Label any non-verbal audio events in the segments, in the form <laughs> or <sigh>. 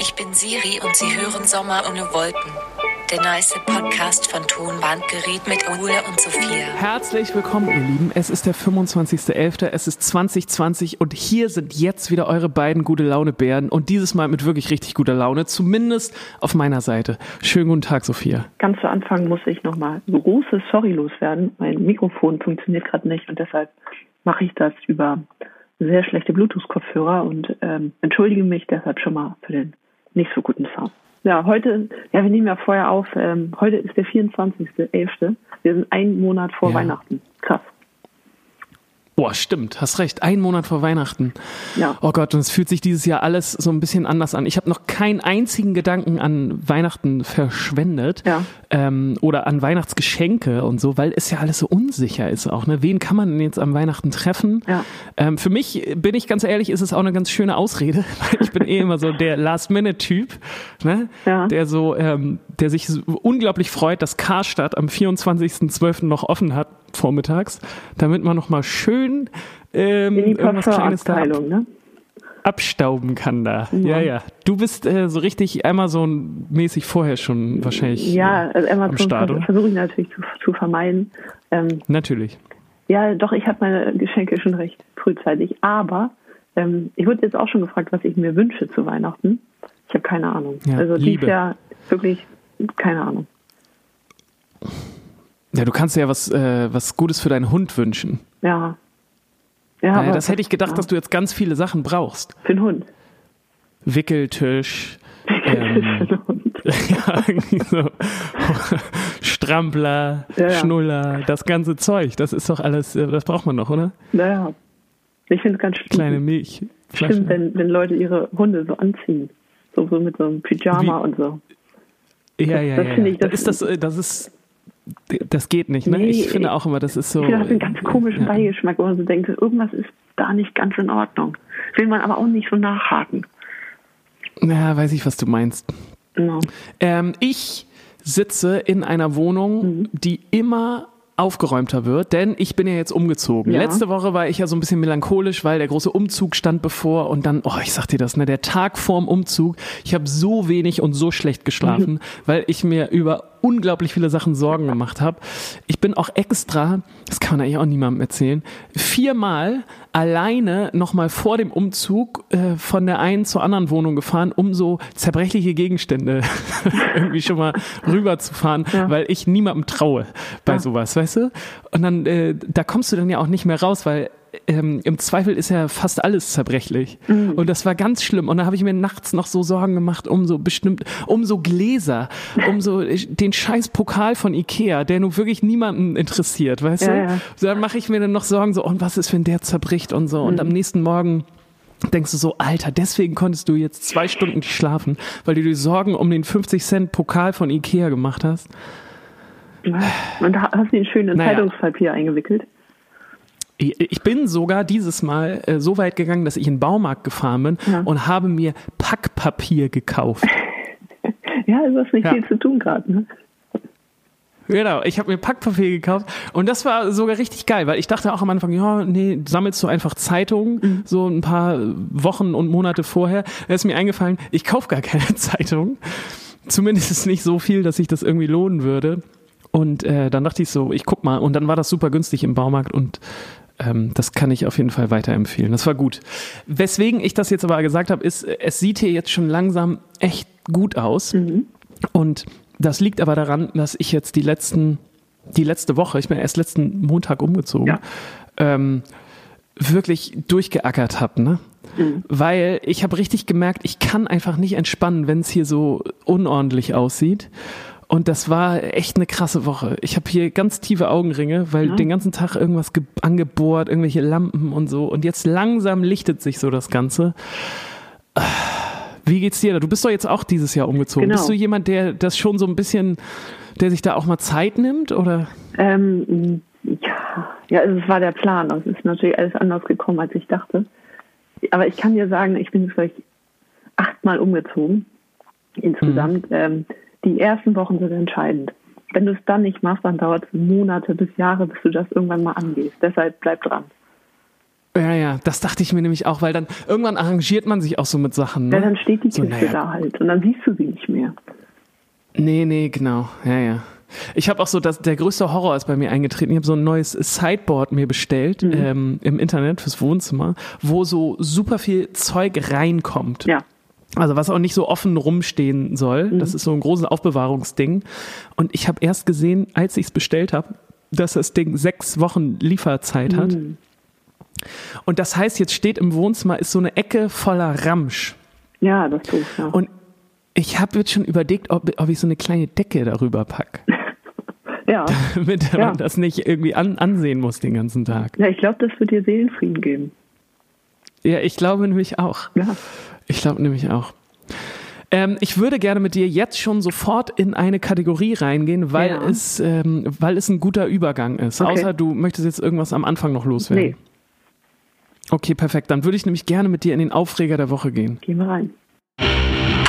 Ich bin Siri und Sie hören Sommer ohne Wolken. Der nice Podcast von Tonbandgerät mit Ole und Sophia. Herzlich willkommen, ihr Lieben. Es ist der 25.11., es ist 2020 und hier sind jetzt wieder eure beiden gute Laune-Bären und dieses Mal mit wirklich richtig guter Laune, zumindest auf meiner Seite. Schönen guten Tag, Sophia. Ganz zu Anfang muss ich nochmal große Sorry loswerden. Mein Mikrofon funktioniert gerade nicht und deshalb mache ich das über sehr schlechte Bluetooth-Kopfhörer und ähm, entschuldige mich deshalb schon mal für den nicht so guten Sound. Ja, heute, ja, wir nehmen ja vorher auf, ähm, heute ist der 24.11. Wir sind einen Monat vor Ja. Weihnachten. Krass. Boah, stimmt, hast recht. Ein Monat vor Weihnachten. Ja. Oh Gott, und es fühlt sich dieses Jahr alles so ein bisschen anders an. Ich habe noch keinen einzigen Gedanken an Weihnachten verschwendet Ja. ähm, oder an Weihnachtsgeschenke und so, weil es ja alles so unsicher ist auch. Ne? Wen kann man denn jetzt am Weihnachten treffen? Ja. Ähm, für mich, bin ich ganz ehrlich, ist es auch eine ganz schöne Ausrede, <laughs> weil ich bin eh immer so der Last-Minute-Typ, ne? Ja. der so, ähm, der sich unglaublich freut, dass Karstadt am 24.12. noch offen hat vormittags, damit man noch mal schön ähm, irgendwas Kleines da ab, ne? abstauben kann da. Ja, ja. Du bist äh, so richtig Amazon-mäßig vorher schon wahrscheinlich Ja, äh, also am Amazon versuche ich natürlich zu, zu vermeiden. Ähm, Natürlich. ja, doch, ich habe meine Geschenke schon recht frühzeitig. Aber ähm, ich wurde jetzt auch schon gefragt, was ich mir wünsche zu Weihnachten. Ich habe keine Ahnung. Ja, also Liebe. dieses Jahr wirklich keine Ahnung. Ja, du kannst dir ja was, äh, was Gutes für deinen Hund wünschen. Ja. Ja, aber das hätte ich gedacht, ja, dass du jetzt ganz viele Sachen brauchst. für den Hund. Wickeltisch, ähm, Für den Hund. <laughs> ja, irgendwie so. <laughs> Strampler, Ja. Schnuller, das ganze Zeug. Das ist doch alles, äh, das braucht man noch, oder? Naja. Ich finde es ganz schlimm. Kleine Milch. Stimmt, wenn, wenn Leute ihre Hunde so anziehen. So, so mit so einem Pyjama Wie- und so. Ja, ja, das ja. finde ja. ich, das- ist das, äh, das ist, das geht nicht, ne? Nee, ich finde auch immer, das ist so. Ich finde, das einen ganz komischen ja. Beigeschmack, wo man so denkt, irgendwas ist da nicht ganz in Ordnung. Will man aber auch nicht so nachhaken. Ja, weiß ich, was du meinst. Genau. Ähm, ich sitze in einer Wohnung, Mhm. die immer aufgeräumter wird, denn ich bin ja jetzt umgezogen. Ja. Letzte Woche war ich ja so ein bisschen melancholisch, weil der große Umzug stand bevor und dann, oh, ich sag dir das, ne, der Tag vorm Umzug, ich habe so wenig und so schlecht geschlafen, Mhm. weil ich mir über unglaublich viele Sachen Sorgen gemacht habe. Ich bin auch extra, das kann man eigentlich auch niemandem erzählen, viermal alleine nochmal vor dem Umzug äh, von der einen zur anderen Wohnung gefahren, um so zerbrechliche Gegenstände <laughs> irgendwie schon mal rüberzufahren, Ja. weil ich niemandem traue bei Ja. sowas, weißt du? Und dann, äh, da kommst du dann ja auch nicht mehr raus, weil ähm, im Zweifel ist ja fast alles zerbrechlich. Mhm. Und das war ganz schlimm. Und da habe ich mir nachts noch so Sorgen gemacht um so bestimmt, um so Gläser, um so den scheiß Pokal von Ikea, der nun wirklich niemanden interessiert, weißt Ja, du? ja. So, dann mache ich mir dann noch Sorgen so, und was ist, wenn der zerbricht und so. Und Mhm. am nächsten Morgen denkst du so, Alter, deswegen konntest du jetzt zwei Stunden nicht schlafen, weil du dir Sorgen um den 50 Cent Pokal von Ikea gemacht hast. Und hast du ihn schön in Naja. Zeitungspapier eingewickelt. Ich bin sogar dieses Mal äh, so weit gegangen, dass ich in den Baumarkt gefahren bin Ja. und habe mir Packpapier gekauft. <laughs> Ja, du hast nicht Ja. viel zu tun gerade. Ne? Genau, ich habe mir Packpapier gekauft und das war sogar richtig geil, weil ich dachte auch am Anfang, ja, nee, sammelst du einfach Zeitungen, so ein paar Wochen und Monate vorher. Da ist mir eingefallen, ich kaufe gar keine <laughs> Zeitung. Zumindest nicht so viel, dass sich das irgendwie lohnen würde. Und äh, dann dachte ich so, ich guck mal. Und dann war das super günstig im Baumarkt und ähm, das kann ich auf jeden Fall weiterempfehlen. Das war gut. Weswegen ich das jetzt aber gesagt habe, ist, es sieht hier jetzt schon langsam echt gut aus. Und das liegt aber daran, dass ich jetzt die letzten, die letzte Woche, ich bin erst letzten Montag umgezogen, Ja. ähm, wirklich durchgeackert habe, ne? Weil ich habe richtig gemerkt, ich kann einfach nicht entspannen, wenn es hier so unordentlich aussieht. Und das war echt eine krasse Woche. Ich habe hier ganz tiefe Augenringe, weil den ganzen Tag irgendwas ge- angebohrt, irgendwelche Lampen und so. Und jetzt langsam lichtet sich so das Ganze. Wie geht's dir da? Du bist doch jetzt auch dieses Jahr umgezogen. Genau. Bist du jemand, der das schon so ein bisschen, der sich da auch mal Zeit nimmt? Oder? Ähm, ja, ja, es war der Plan. Es ist natürlich alles anders gekommen, als ich dachte. Aber ich kann dir sagen, ich bin jetzt vielleicht achtmal umgezogen insgesamt. Ähm, die ersten Wochen sind entscheidend. Wenn du es dann nicht machst, dann dauert es Monate bis Jahre, bis du das irgendwann mal angehst. Deshalb bleib dran. Ja, ja, das dachte ich mir nämlich auch, weil dann irgendwann arrangiert man sich auch so mit Sachen. Ne? Ja, dann steht die so, Kiste naja. da halt und dann siehst du sie nicht mehr. Nee, nee, genau. Ja, ja. Ich habe auch so, dass der größte Horror ist bei mir eingetreten. Ich habe so ein neues Sideboard mir bestellt Mhm. ähm, im Internet fürs Wohnzimmer, wo so super viel Zeug reinkommt. Ja. Also was auch nicht so offen rumstehen soll. Mhm. Das ist so ein großes Aufbewahrungsding. Und ich habe erst gesehen, als ich es bestellt habe, dass das Ding sechs Wochen Lieferzeit hat. Mhm. Und das heißt, jetzt steht im Wohnzimmer, ist so eine Ecke voller Ramsch. Ja, das tue ich, ja. Und ich habe jetzt schon überlegt, ob, ob ich so eine kleine Decke darüber pack, <laughs> ja. <laughs> damit Ja. man das nicht irgendwie an, ansehen muss den ganzen Tag. ja, ich glaube, das wird dir Seelenfrieden geben. Ja, ich glaube nämlich auch. Ja. Ich glaube nämlich auch. Ähm, ich würde gerne mit dir jetzt schon sofort in eine Kategorie reingehen, weil Ja. es, ähm, weil es ein guter Übergang ist. Okay. Außer du möchtest jetzt irgendwas am Anfang noch loswerden. Nee, Okay, perfekt. Dann würde ich nämlich gerne mit dir in den Aufreger der Woche gehen. gehen wir rein.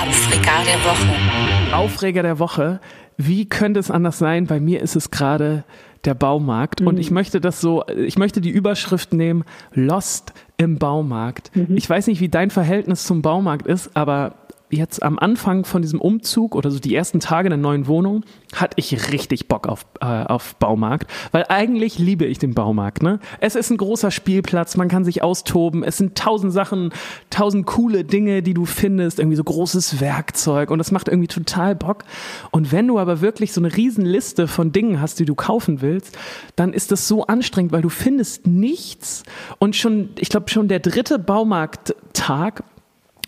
Aufreger der Woche. Aufreger der Woche. Wie könnte es anders sein? Bei mir ist es gerade der Baumarkt. Und ich möchte das so, ich möchte die Überschrift nehmen, Lost im Baumarkt. Ich weiß nicht, wie dein Verhältnis zum Baumarkt ist, aber jetzt am Anfang von diesem Umzug oder so die ersten Tage in der neuen Wohnung hatte ich richtig Bock auf, äh, auf Baumarkt, weil eigentlich liebe ich den Baumarkt. Ne? Es ist ein großer Spielplatz, man kann sich austoben, es sind tausend Sachen, tausend coole Dinge, die du findest, irgendwie so großes Werkzeug und das macht irgendwie total Bock. Und wenn du aber wirklich so eine riesen Liste von Dingen hast, die du kaufen willst, dann ist das so anstrengend, weil du findest nichts und schon, ich glaube schon der dritte Baumarkttag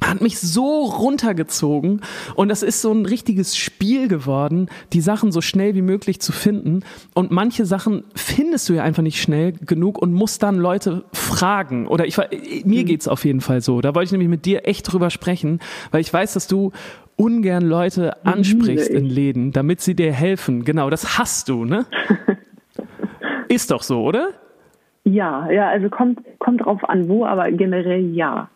hat mich so runtergezogen und das ist so ein richtiges Spiel geworden, die Sachen so schnell wie möglich zu finden und manche Sachen findest du ja einfach nicht schnell genug und musst dann Leute fragen oder ich mir geht's auf jeden Fall so. Da wollte ich nämlich mit dir echt drüber sprechen, weil ich weiß, dass du ungern Leute ansprichst ich. in Läden, damit sie dir helfen. Genau, das hast du, ne? <laughs> ist doch so, oder? Ja, ja, also kommt, kommt drauf an, wo, aber generell ja.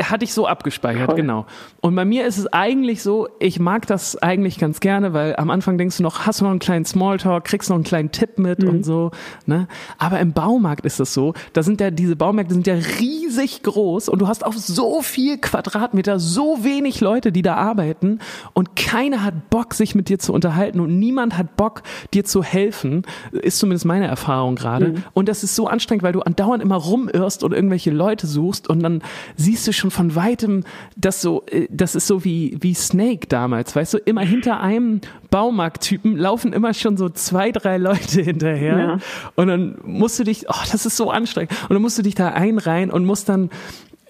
Hatte ich so abgespeichert, Voll. genau. Und bei mir ist es eigentlich so, ich mag das eigentlich ganz gerne, weil am Anfang denkst du noch, hast du noch einen kleinen Smalltalk, kriegst noch einen kleinen Tipp mit und so, ne? Aber im Baumarkt ist es so, da sind ja, diese Baumärkte sind ja riesig groß und du hast auf so viel Quadratmeter so wenig Leute, die da arbeiten und keiner hat Bock, sich mit dir zu unterhalten und niemand hat Bock, dir zu helfen, ist zumindest meine Erfahrung gerade. Und das ist so anstrengend, weil du andauernd immer rumirrst und irgendwelche Leute suchst und dann siehst du schon von weitem, dass so, äh, das ist so wie, wie Snake damals, weißt du, immer hinter einem Baumarkttypen laufen immer schon so zwei, drei Leute <laughs> hinterher. Ja. Und dann musst du dich, oh, das ist so anstrengend. Und dann musst du dich da einreihen und musst dann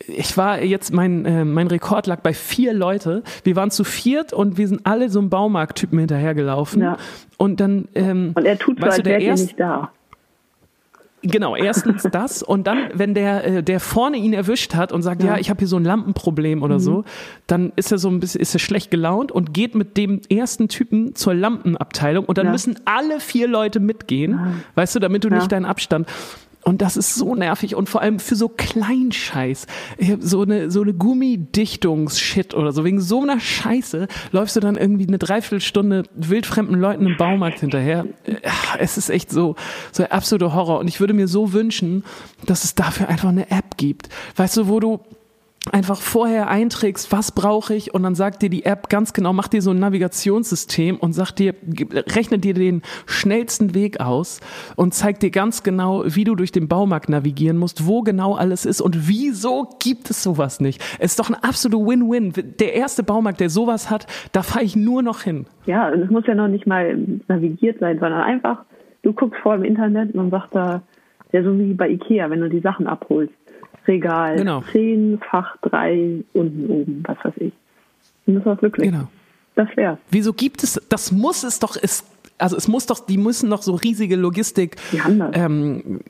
ich war jetzt, mein, äh, mein Rekord lag bei vier Leute. Wir waren zu viert und wir sind alle so einem Baumarkttypen hinterhergelaufen. Ja. Und dann, ähm, Und er tut so, als wäre er nicht da. Genau, erstens <laughs> das und dann, wenn der, äh, der vorne ihn erwischt hat und sagt, ja, Ja. ich habe hier so ein Lampenproblem oder so, dann ist er so ein bisschen, ist er schlecht gelaunt und geht mit dem ersten Typen zur Lampenabteilung und dann Ja. müssen alle vier Leute mitgehen, weißt du, damit du Ja. nicht deinen Abstand. Und das ist so nervig und vor allem für so Kleinscheiß. So eine, so eine Gummidichtungsshit oder so. Wegen so einer Scheiße läufst du dann irgendwie eine Dreiviertelstunde wildfremden Leuten im Baumarkt hinterher. Es ist echt so, so der absolute Horror. Und ich würde mir so wünschen, dass es dafür einfach eine App gibt. Weißt du, wo du einfach vorher einträgst, was brauche ich und dann sagt dir die App ganz genau, macht dir so ein Navigationssystem und sagt dir, rechnet dir den schnellsten Weg aus und zeigt dir ganz genau, wie du durch den Baumarkt navigieren musst, wo genau alles ist und wieso gibt es sowas nicht. Es ist doch ein absoluter Win-Win. Der erste Baumarkt, der sowas hat, da fahre ich nur noch hin. Ja, und es muss ja noch nicht mal navigiert sein, sondern einfach, du guckst vor im Internet und dann sagt da, ja, so wie bei Ikea, wenn du die Sachen abholst. Regal Genau. 10, Fach 3, unten oben, was weiß ich. Und das war's wirklich. Genau. Das wär's. Wieso gibt es, das muss es doch, es, also es muss doch, die müssen doch so riesige Logistik, Die haben das. ähm,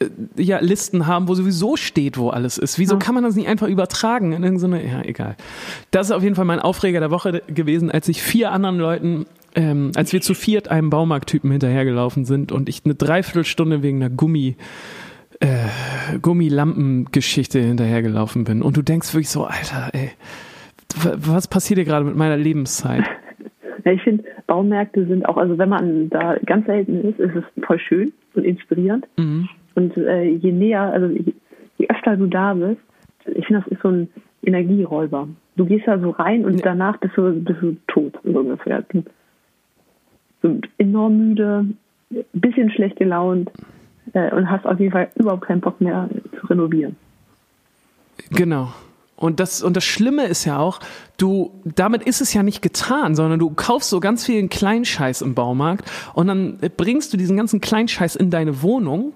äh, ja, Listen haben, wo sowieso steht, wo alles ist. Wieso Ja. kann man das nicht einfach übertragen in irgendeine, ja, egal. Das ist auf jeden Fall mein Aufreger der Woche gewesen, als ich vier anderen Leuten, ähm, als wir zu viert einem Baumarkttypen hinterhergelaufen sind und ich eine Dreiviertelstunde wegen einer Gummi, äh, Gummilampengeschichte hinterhergelaufen bin. Und du denkst wirklich so, Alter, ey, was passiert hier gerade mit meiner Lebenszeit? <laughs> Ja, ich finde, Baumärkte sind auch, also wenn man da ganz selten ist, ist es voll schön und inspirierend. Mhm. Und äh, je näher, also je, je öfter du da bist, ich finde, das ist so ein Energieräuber. Du gehst da so rein und danach bist du, bist du tot, so ungefähr. Du bist enorm müde, bisschen schlecht gelaunt äh, und hast auf jeden Fall überhaupt keinen Bock mehr zu renovieren. Genau. Und das, und das Schlimme ist ja auch, du, damit ist es ja nicht getan, sondern du kaufst so ganz vielen Kleinscheiß im Baumarkt und dann bringst du diesen ganzen Kleinscheiß in deine Wohnung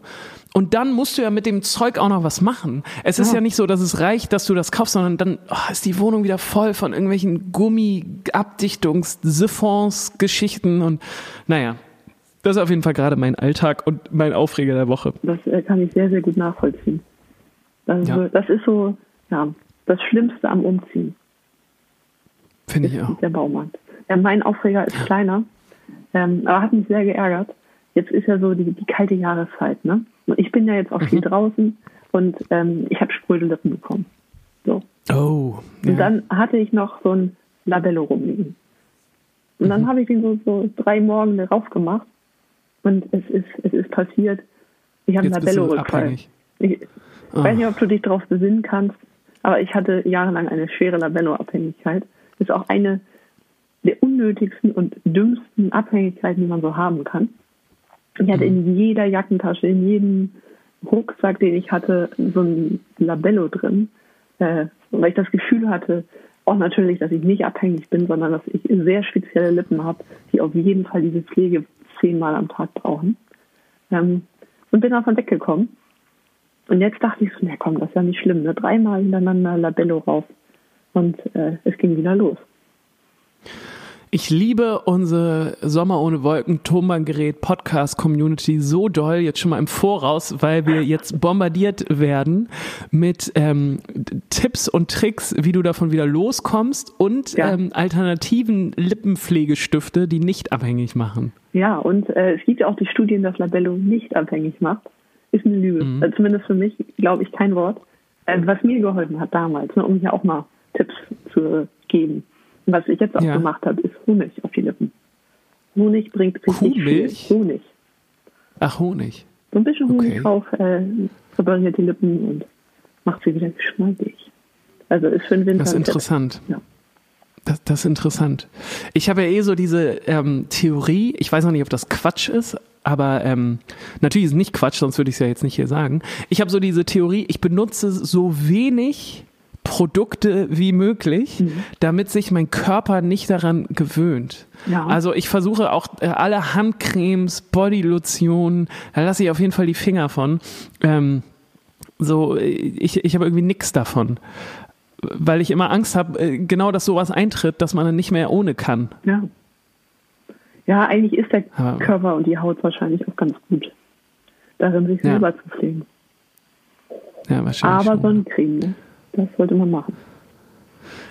und dann musst du ja mit dem Zeug auch noch was machen. Es ist ja, ja nicht so, dass es reicht, dass du das kaufst, sondern dann oh, ist die Wohnung wieder voll von irgendwelchen Gummi-Abdichtungs-, Siphons, Geschichten und naja. Das ist auf jeden Fall gerade mein Alltag und mein Aufreger der Woche. Das äh, kann ich sehr, sehr gut nachvollziehen. Das, ja. das ist so, ja, das Schlimmste am Umziehen. Finde ich auch. Der Baumarkt. Ja, mein Aufreger ist kleiner, ähm, aber hat mich sehr geärgert. Jetzt ist ja so die, die kalte Jahreszeit, ne? Und ich bin ja jetzt auch mhm. viel draußen und ähm, ich habe Sprödelippen bekommen. So. Oh. Ja. Und dann hatte ich noch so ein Labello rumliegen. Und dann mhm. habe ich ihn so, so drei Morgen darauf gemacht und es ist, es ist passiert. Ich habe ein Labello-Rückfall. Ich oh. weiß nicht, ob du dich darauf besinnen kannst. Aber ich hatte jahrelang eine schwere Labello-Abhängigkeit. Das ist auch eine der unnötigsten und dümmsten Abhängigkeiten, die man so haben kann. Ich hatte in mhm. jeder Jackentasche, in jedem Rucksack, den ich hatte, so ein Labello drin. Äh, weil ich das Gefühl hatte, auch natürlich, dass ich nicht abhängig bin, sondern dass ich sehr spezielle Lippen habe, die auf jeden Fall diese Pflege zehnmal am Tag brauchen. Ähm, und bin davon weggekommen. Und jetzt dachte ich so, na komm, das ist ja nicht schlimm, ne? Dreimal hintereinander Labello rauf. Und äh, es ging wieder los. Ich liebe unsere Sommer ohne Wolken Tonbandgerät Podcast Community so doll jetzt schon mal im Voraus, weil wir jetzt bombardiert werden mit ähm, Tipps und Tricks, wie du davon wieder loskommst und ja. ähm, alternativen Lippenpflegestifte, die nicht abhängig machen. Ja, und äh, es gibt ja auch die Studien, dass Labello nicht abhängig macht ist eine Lüge. Mhm. Also zumindest für mich, glaube ich, kein Wort. Äh, was mir geholfen hat damals, ne, um hier auch mal Tipps zu geben. Was ich jetzt auch ja. gemacht habe, ist Honig auf die Lippen. Honig bringt richtig Kuhmilch? viel. Honig. Ach, Honig. So ein bisschen Honig okay. drauf, äh, verbessert die Lippen und macht sie wieder geschmeidig. Also ist für den Winter. Das ist interessant. Ja. Das, das ist interessant. Ich habe ja eh so diese ähm, Theorie, ich weiß noch nicht, ob das Quatsch ist, aber ähm, natürlich ist es nicht Quatsch, sonst würde ich es ja jetzt nicht hier sagen. Ich habe so diese Theorie, ich benutze so wenig Produkte wie möglich, mhm. damit sich mein Körper nicht daran gewöhnt. Ja. Also ich versuche auch äh, alle Handcremes, Bodylotionen, da lasse ich auf jeden Fall die Finger von. Ähm, so, ich, ich habe irgendwie nichts davon. Weil ich immer Angst habe, äh, genau dass sowas eintritt, dass man dann nicht mehr ohne kann. Ja. Ja, eigentlich ist der Aber, Körper und die Haut wahrscheinlich auch ganz gut darin, sich selber ja. zu pflegen. Ja, wahrscheinlich. Aber schon. Sonnencreme, ne? Das sollte man machen.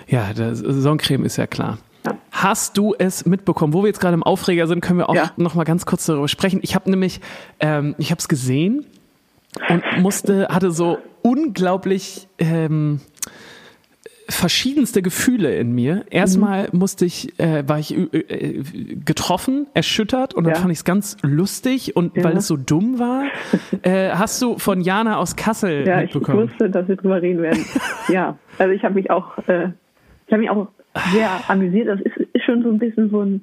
Ja, das, Sonnencreme ist ja klar. Ja. Hast du es mitbekommen? Wo wir jetzt gerade im Aufreger sind, können wir auch ja. noch mal ganz kurz darüber sprechen. Ich habe nämlich, ähm, ich habe es gesehen und musste, hatte so unglaublich ähm, verschiedenste Gefühle in mir. Erstmal mhm. musste ich, äh, war ich äh, getroffen, erschüttert und dann ja. fand ich es ganz lustig und ja. weil es so dumm war. <laughs> Äh, hast du von Jana aus Kassel ja, mitbekommen? Ich wusste, dass wir drüber reden werden. <laughs> ja, also ich habe mich auch, äh, ich habe mich auch sehr amüsiert. Das ist, ist schon so ein bisschen so ein,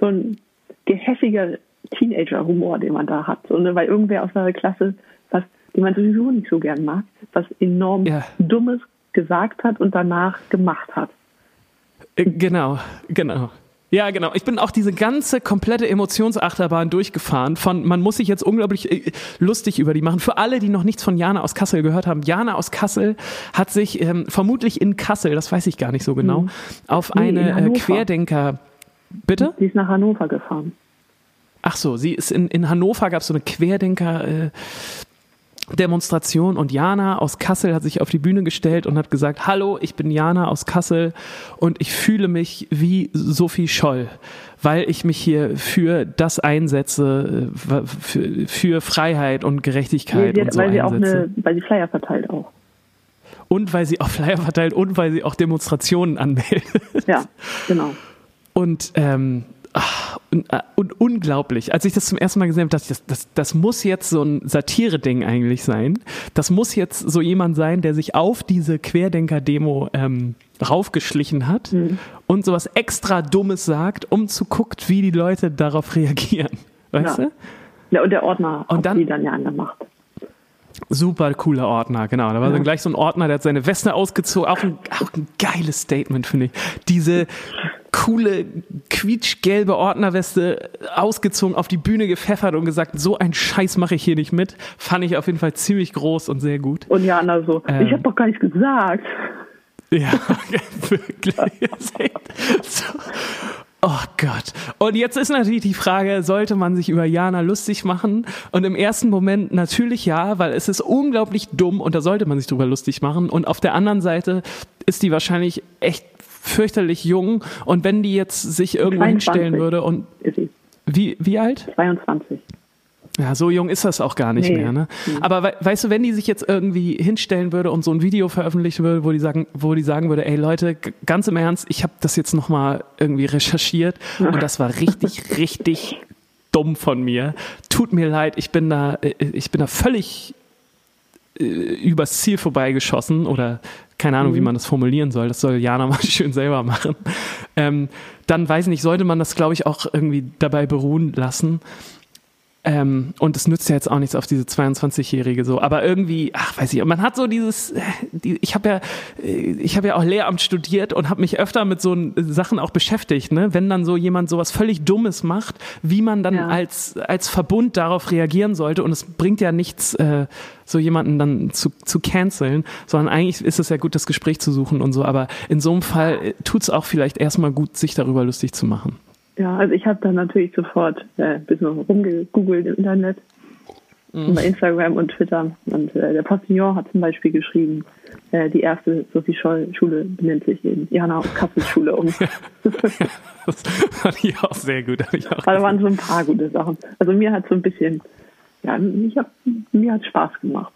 so ein gehässiger Teenager-Humor, den man da hat. So, ne? Weil irgendwer aus seiner Klasse, was, den man sowieso nicht so gern mag, was enorm ja. Dummes gesagt hat und danach gemacht hat. Äh, genau, genau. Ja, genau. Ich bin auch diese ganze komplette Emotionsachterbahn durchgefahren. Von man muss sich jetzt unglaublich äh, lustig über die machen. Für alle, die noch nichts von Jana aus Kassel gehört haben, Jana aus Kassel hat sich ähm, vermutlich in Kassel, das weiß ich gar nicht so genau, mhm. auf nee, eine äh, Querdenker. Bitte? Sie ist nach Hannover gefahren. Ach so, sie ist in, in Hannover gab es so eine Querdenker. Äh, Demonstration und Jana aus Kassel hat sich auf die Bühne gestellt und hat gesagt, hallo, ich bin Jana aus Kassel und ich fühle mich wie Sophie Scholl, weil ich mich hier für das einsetze, äh, für, für Freiheit und Gerechtigkeit nee, und so weil sie einsetze. Auch eine, weil sie Flyer verteilt auch. Und weil sie auch Flyer verteilt und weil sie auch Demonstrationen anmeldet. Ja, genau. Und ähm, ach, und, äh, und, unglaublich. Als ich das zum ersten Mal gesehen habe, dachte ich, das, das, das muss jetzt so ein Satire-Ding eigentlich sein. Das muss jetzt so jemand sein, der sich auf diese Querdenker-Demo ähm, raufgeschlichen hat mhm. und sowas extra Dummes sagt, um zu gucken, wie die Leute darauf reagieren. Weißt ja. du? Ja, und der Ordner und dann, die dann ja angemacht. Super cooler Ordner, genau. Da war ja. dann gleich so ein Ordner, der hat seine Weste ausgezogen. Auch ein, auch ein geiles Statement, finde ich. Diese coole, quietschgelbe Ordnerweste ausgezogen, auf die Bühne gepfeffert und gesagt, so ein Scheiß mache ich hier nicht mit. Fand ich auf jeden Fall ziemlich groß und sehr gut. Und Jana so, ähm, ich habe doch gar nichts gesagt. Ja, <laughs> wirklich. so. Oh Gott. Und jetzt ist natürlich die Frage, sollte man sich über Jana lustig machen? Und im ersten Moment natürlich ja, weil es ist unglaublich dumm und da sollte man sich drüber lustig machen. Und auf der anderen Seite ist die wahrscheinlich echt fürchterlich jung. Und wenn die jetzt sich irgendwo 22. hinstellen würde und. Wie, wie alt? 22. Ja, so jung ist das auch gar nicht nee. mehr. Ne? Mhm. Aber we weißt du, wenn die sich jetzt irgendwie hinstellen würde und so ein Video veröffentlichen würde, wo die sagen, wo die sagen würde, ey Leute, ganz im Ernst, ich habe das jetzt noch mal irgendwie recherchiert <laughs> und das war richtig, richtig dumm von mir. Tut mir leid, ich bin da, äh, ich bin da völlig äh, übers Ziel vorbeigeschossen oder keine Ahnung, mhm. wie man das formulieren soll. Das soll Jana <laughs> mal schön selber machen. Ähm, dann weiß ich nicht, sollte man das, glaube ich, auch irgendwie dabei beruhen lassen. Ähm, und es nützt ja jetzt auch nichts auf diese 22-Jährige so. Aber irgendwie, ach, weiß ich, man hat so dieses, äh, die, ich habe ja, äh, ich habe ja auch Lehramt studiert und habe mich öfter mit so Sachen auch beschäftigt, ne? Wenn dann so jemand sowas völlig Dummes macht, wie man dann ja. als, als Verbund darauf reagieren sollte. Und es bringt ja nichts, äh, so jemanden dann zu, zu canceln, sondern eigentlich ist es ja gut, das Gespräch zu suchen und so. Aber in so einem Fall äh, tut es auch vielleicht erstmal gut, sich darüber lustig zu machen. Ja, also ich habe dann natürlich sofort äh, ein bisschen rumgegoogelt im Internet, mhm. bei Instagram und Twitter. Und äh, der Postillon hat zum Beispiel geschrieben, äh, die erste Sophie Scholl-Schule benennt sich eben Jana Kassels Schule um. <laughs> das fand ich auch sehr gut. Ich auch da waren so ein paar gute Sachen. Also mir hat so ein bisschen, ja, ich hab, mir hat Spaß gemacht.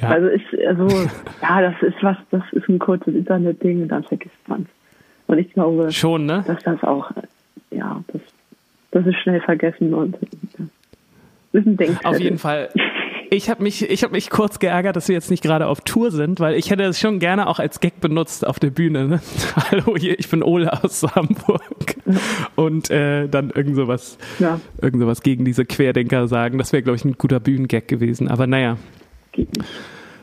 Ja. Also ist, also, ja, das ist was, das ist ein kurzes Internet-Ding und dann vergisst man es. Und ich glaube, Schon, ne? dass das auch, ja, das, das ist schnell vergessen und ist ein Denkzettel. Auf jeden Fall. Ich habe mich, ich hab mich kurz geärgert, dass wir jetzt nicht gerade auf Tour sind, weil ich hätte es schon gerne auch als Gag benutzt auf der Bühne. Ne? <laughs> Hallo, hier, ich bin Ole aus Hamburg. Und äh, dann irgend sowas, ja. irgend sowas gegen diese Querdenker sagen. Das wäre, glaube ich, ein guter Bühnengag gewesen. Aber naja. Geht nicht.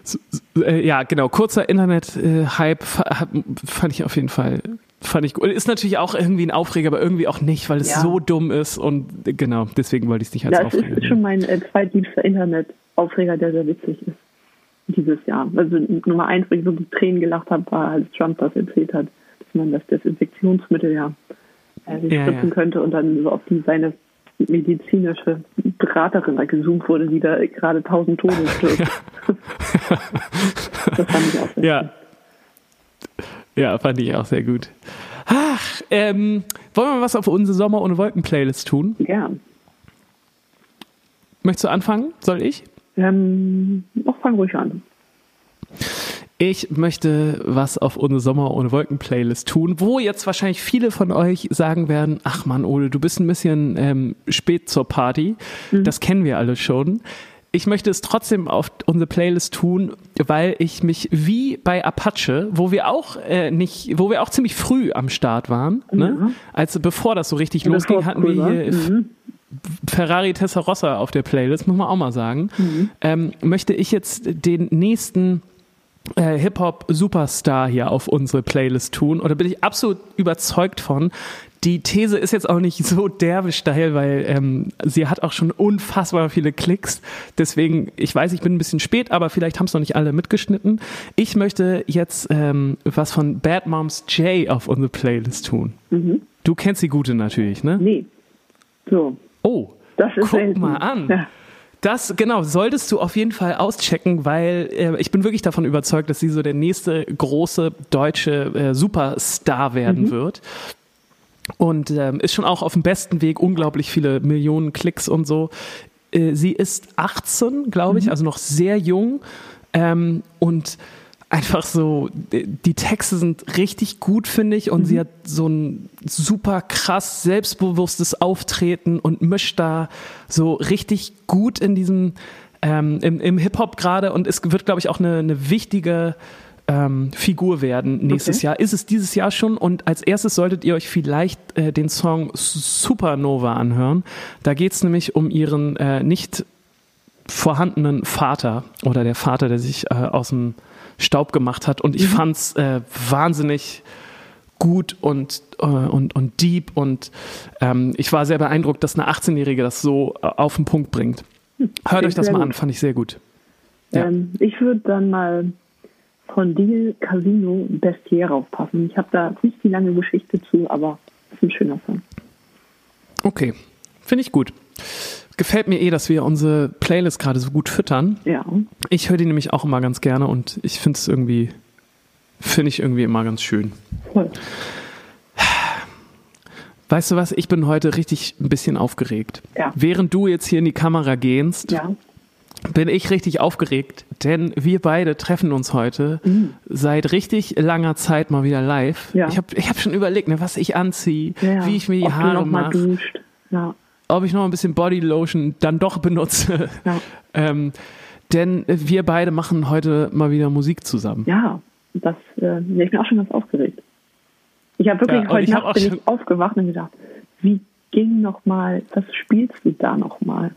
So, äh, ja, genau. Kurzer Internet-Hype äh, fand ich auf jeden Fall Fand ich gut. Ist natürlich auch irgendwie ein Aufreger, aber irgendwie auch nicht, weil es ja. so dumm ist und genau, deswegen wollte ich es nicht als ja, Aufreger. Das ist schon mein äh, zweitliebster Internet-Aufreger, der sehr witzig ist dieses Jahr. Also Nummer eins, wo ich wirklich Tränen gelacht habe, war, als Trump das erzählt hat, dass man das Desinfektionsmittel ja äh, ja, spritzen ja. könnte und dann so auf die, seine medizinische Beraterin da gezoomt wurde, die da gerade tausend Tote <laughs> stirbt. das fand ich auch sehr Ja. Ja, fand ich auch sehr gut. Ach, ähm, wollen wir was auf unsere Sommer ohne Wolken Playlist tun? Ja. Möchtest du anfangen? Soll ich? Ähm, auch fang ruhig an. Ich möchte was auf unsere Sommer ohne Wolken Playlist tun, wo jetzt wahrscheinlich viele von euch sagen werden, ach man, Ole, du bist ein bisschen ähm, spät zur Party. Mhm. Das kennen wir alle schon ich möchte es trotzdem auf unsere Playlist tun, weil ich mich wie bei Apache, wo wir auch äh, nicht, wo wir auch ziemlich früh am Start waren, ne? mhm. ne? also bevor das so richtig ja, losging, hatten cool, wir hier mhm. Ferrari Tessarossa auf der Playlist, muss man auch mal sagen. Mhm. Ähm, möchte ich jetzt den nächsten äh, Hip-Hop-Superstar hier auf unsere Playlist tun. Oder bin ich absolut überzeugt von, die These ist jetzt auch nicht so derbe steil, weil ähm, sie hat auch schon unfassbar viele Klicks. Deswegen, ich weiß, ich bin ein bisschen spät, aber vielleicht haben es noch nicht alle mitgeschnitten. Ich möchte jetzt ähm, was von Bad Moms J auf unsere Playlist tun. Mhm. Du kennst die gute natürlich, ne? Nee. So. Oh, das ist guck selten. mal an. Ja. Das, genau, solltest du auf jeden Fall auschecken, weil äh, ich bin wirklich davon überzeugt, dass sie so der nächste große deutsche äh, Superstar werden mhm. wird und ähm, ist schon auch auf dem besten Weg, unglaublich viele Millionen Klicks und so. Äh, sie ist 18, glaube ich, mhm. also noch sehr jung ähm, und einfach so, die Texte sind richtig gut, finde ich, und mhm. sie hat so ein super krass selbstbewusstes Auftreten und mischt da so richtig gut in diesem, ähm, im, im Hip-Hop gerade und es wird, glaube ich, auch eine, eine wichtige ähm, Figur werden nächstes okay. Jahr. Ist es dieses Jahr schon und als erstes solltet ihr euch vielleicht äh, den Song Supernova anhören. Da geht es nämlich um ihren äh, nicht vorhandenen Vater oder der Vater, der sich äh, aus dem Staub gemacht hat. Und ich mhm. fand's äh, wahnsinnig gut und, äh, und, und deep und ähm, ich war sehr beeindruckt, dass eine 18-Jährige das so äh, auf den Punkt bringt. Hört euch das mal gut. an, fand ich sehr gut. Ja. Ähm, ich würde dann mal von Deal Casino Bestiaire aufpassen. Ich habe da nicht die lange Geschichte zu, aber es ist ein schöner Song. Okay, finde ich gut. Gefällt mir eh, dass wir unsere Playlist gerade so gut füttern. Ja. Ich höre die nämlich auch immer ganz gerne und ich finde es irgendwie, finde ich irgendwie immer ganz schön. Voll. Weißt du was, ich bin heute richtig ein bisschen aufgeregt. Ja. Während du jetzt hier in die Kamera gehst, ja. Bin ich richtig aufgeregt, denn wir beide treffen uns heute mhm. seit richtig langer Zeit mal wieder live. Ja. Ich habe ich hab schon überlegt, ne, was ich anziehe, wie ich mir die Haare mache. Ja ob ich noch ein bisschen Bodylotion dann doch benutze. Ja. <laughs> ähm, denn wir beide machen heute mal wieder Musik zusammen. Ja, das, äh, ich bin auch schon ganz aufgeregt. Ich habe wirklich ja, heute Nacht bin ich aufgewacht und gedacht, wie ging noch mal, was spielst du da noch mal?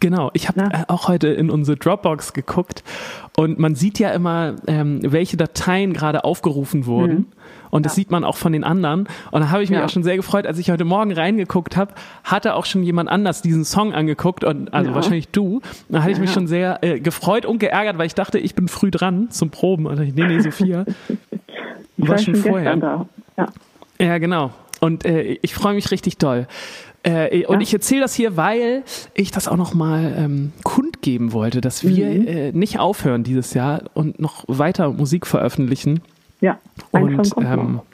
Genau, ich habe äh, auch heute in unsere Dropbox geguckt und man sieht ja immer, ähm, welche Dateien gerade aufgerufen wurden. Mhm. Und das ja. sieht man auch von den anderen. Und da habe ich mich ja. auch schon sehr gefreut, als ich heute Morgen reingeguckt habe, hatte auch schon jemand anders diesen Song angeguckt und also ja. wahrscheinlich du. Da hatte ich mich schon sehr äh, gefreut und geärgert, weil ich dachte, ich bin früh dran zum Proben. Und ich, nee, nee, Sophia. <laughs> war schon vorher. Ja. ja, genau. Und äh, ich freue mich richtig doll. Äh, und ja. ich erzähle das hier, weil ich das auch nochmal ähm, kundgeben wollte, dass wir mhm. äh, nicht aufhören dieses Jahr und noch weiter Musik veröffentlichen. Ja, ein und Song kommt ähm, noch.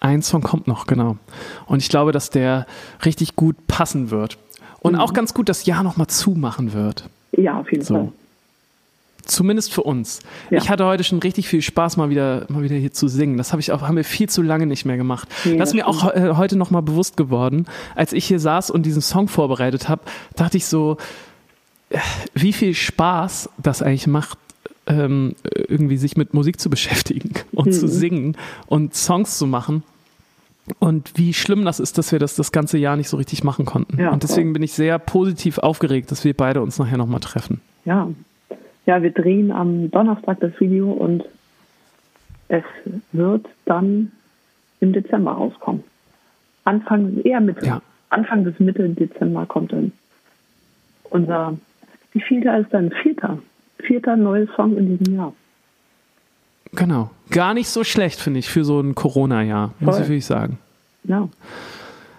ein Song kommt noch, genau. Und ich glaube, dass der richtig gut passen wird. Und mhm. auch ganz gut das Jahr nochmal zumachen wird. Ja, auf jeden so. Fall. Zumindest für uns. Ja. Ich hatte heute schon richtig viel Spaß, mal wieder, mal wieder hier zu singen. Das habe ich auch, haben wir viel zu lange nicht mehr gemacht. Nee, das ist mir auch äh, heute nochmal bewusst geworden. Als ich hier saß und diesen Song vorbereitet habe, dachte ich so, äh, wie viel Spaß das eigentlich macht, ähm, irgendwie sich mit Musik zu beschäftigen <laughs> und mhm. zu singen und Songs zu machen. Und wie schlimm das ist, dass wir das das ganze Jahr nicht so richtig machen konnten. Ja, und deswegen bin ich sehr positiv aufgeregt, dass wir beide uns nachher nochmal treffen. Ja, ja, wir drehen am Donnerstag das Video und es wird dann im Dezember rauskommen. Anfang, eher Mitte. Ja. Anfang bis Mitte Dezember kommt dann unser, wie viel da ist dann? Vierter. Vierter neues Song in diesem Jahr. Genau. Gar nicht so schlecht, finde ich, für so ein Corona-Jahr, muss ich wirklich sagen. Ja.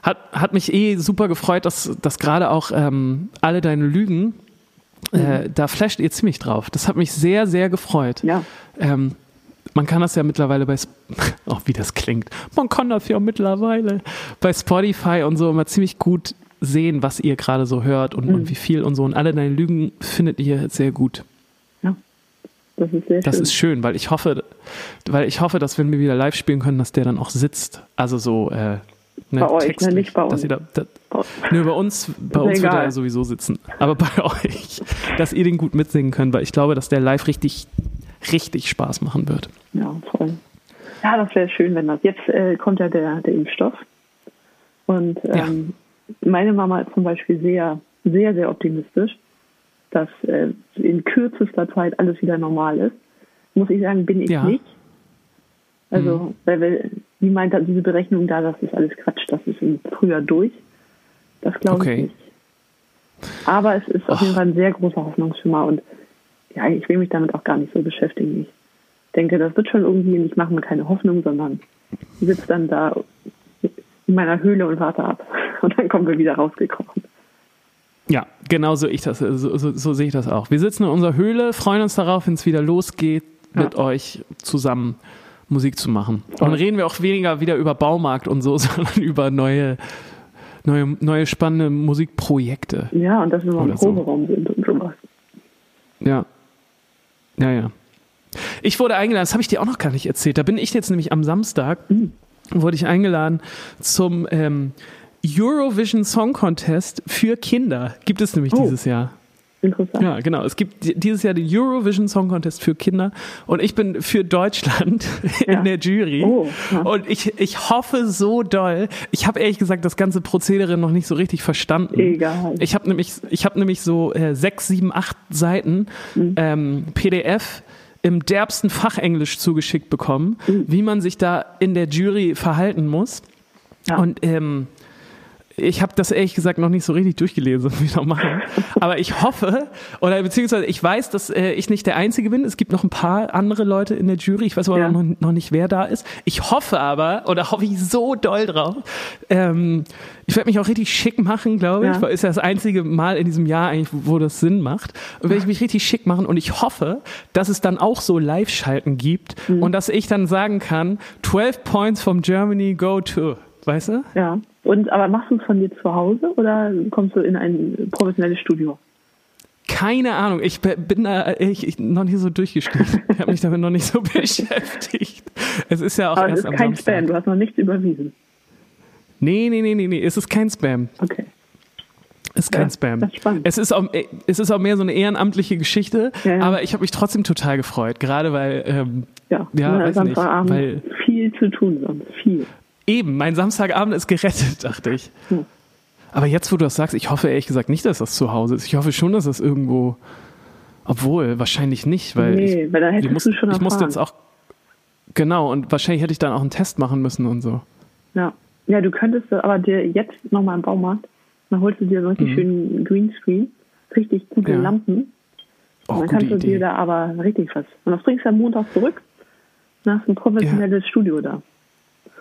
Hat, hat mich eh super gefreut, dass, dass gerade auch ähm, alle deine Lügen äh, mhm. da flasht ihr ziemlich drauf. Das hat mich sehr, sehr gefreut. Ja. Ähm, man kann das ja mittlerweile bei, auch <laughs> oh, wie das klingt, man kann das ja mittlerweile bei Spotify und so immer ziemlich gut sehen, was ihr gerade so hört und, mhm. und, wie viel und so. Und alle deine Lügen findet ihr sehr gut. Ja, das ist sehr Das schön. ist schön, weil ich hoffe, weil ich hoffe, dass wenn wir wieder live spielen können, dass der dann auch sitzt. Also so äh, Ne, bei euch, ne, nicht bei uns. Da, da, <laughs> nö, bei uns, bei uns wird er sowieso sitzen. Aber bei <laughs> euch, dass ihr den gut mitsingen könnt, weil ich glaube, dass der live richtig, richtig Spaß machen wird. Ja, voll. Ja, das wäre schön, wenn das. Jetzt äh, kommt ja der, der Impfstoff. Und ähm, ja. meine Mama ist zum Beispiel sehr, sehr, sehr optimistisch, dass äh, in kürzester Zeit alles wieder normal ist. Muss ich sagen, bin ich ja. nicht. Also, mhm. weil, weil wie meint diese Berechnung da, das ist alles Quatsch, das ist im Frühjahr durch. Das glaube okay. ich nicht. Aber es ist auf jeden Fall ein sehr großer Hoffnungsschimmer und ja, ich will mich damit auch gar nicht so beschäftigen. Ich denke, das wird schon irgendwie, ich mache mir keine Hoffnung, sondern sitze dann da in meiner Höhle und warte ab. <laughs> Und dann kommen wir wieder rausgekommen. Ja, genau so, ich das, so, so, so, sehe ich das auch. Wir sitzen in unserer Höhle, freuen uns darauf, wenn es wieder losgeht, mit ja. euch zusammen Musik zu machen. Und dann reden wir auch weniger wieder über Baumarkt und so, <laughs> sondern über neue, neue, neue spannende Musikprojekte. Ja, und dass wir mal im Proberaum so. sind und sowas. Ja. Ja, ja. Ich wurde eingeladen, das habe ich dir auch noch gar nicht erzählt. Da bin ich jetzt nämlich am Samstag, wurde ich eingeladen zum ähm, Eurovision Song Contest für Kinder. Gibt es nämlich Oh. dieses Jahr. Interessant. Ja, genau. Es gibt di- dieses Jahr den Eurovision Song Contest für Kinder und ich bin für Deutschland <laughs> Ja. in der Jury. Oh, ja. Und ich, ich hoffe so doll. Ich habe ehrlich gesagt das ganze Prozedere noch nicht so richtig verstanden. Egal. Ich habe nämlich, ich habe nämlich so äh, sechs, sieben, acht Seiten Mhm. ähm, PDF im derbsten Fachenglisch zugeschickt bekommen, Mhm. wie man sich da in der Jury verhalten muss. Ja. Und ähm, ich habe das ehrlich gesagt noch nicht so richtig durchgelesen, <laughs> was wir noch machen. Aber ich hoffe, oder beziehungsweise ich weiß, dass äh, ich nicht der Einzige bin. Es gibt noch ein paar andere Leute in der Jury. Ich weiß aber Ja. noch, noch nicht, wer da ist. Ich hoffe aber, oder hoffe ich so doll drauf, ähm, ich werde mich auch richtig schick machen, glaube ich, Ja. weil ist ja das einzige Mal in diesem Jahr eigentlich, wo das Sinn macht. Und werde ich mich richtig schick machen und ich hoffe, dass es dann auch so Live-Schalten gibt Mhm. und dass ich dann sagen kann, 12 points from Germany go to. Weißt du? Ja. Und aber machst du es von dir zu Hause oder kommst du in ein professionelles Studio? Keine Ahnung, ich bin da ich, ich, noch nicht so durchgestiegen. <laughs> Ich habe mich damit noch nicht so beschäftigt. Es ist ja auch Aber es erst ist am kein Samstag. Spam, du hast noch nichts überwiesen. Nee, nee, nee, nee, nee, es ist kein Spam. Okay. Es ist kein Ja, Spam. das ist spannend. Es ist, auch, es ist auch mehr so eine ehrenamtliche Geschichte, Ja, ja. aber ich habe mich trotzdem total gefreut, gerade weil ähm, Ja, Ja, weiß nicht, weil- viel zu tun sonst. Viel. Eben, mein Samstagabend ist gerettet, dachte ich. Hm. Aber jetzt, wo du das sagst, ich hoffe ehrlich gesagt nicht, dass das zu Hause ist. Ich hoffe schon, dass das irgendwo, obwohl, wahrscheinlich nicht, weil Nee, ich, weil dann ich, hättest muss, du schon ich musste erfahren. jetzt auch, genau, und wahrscheinlich hätte ich dann auch einen Test machen müssen und so. Ja. Ja, du könntest aber dir jetzt nochmal im Baumarkt, dann holst du dir so einen richtig schönen Greenscreen, richtig gute Mhm. Ja. Lampen. Oh, dann kannst du Idee. dir da aber richtig was. Und das bringst du am Montag zurück. Dann hast du ein professionelles Studio da.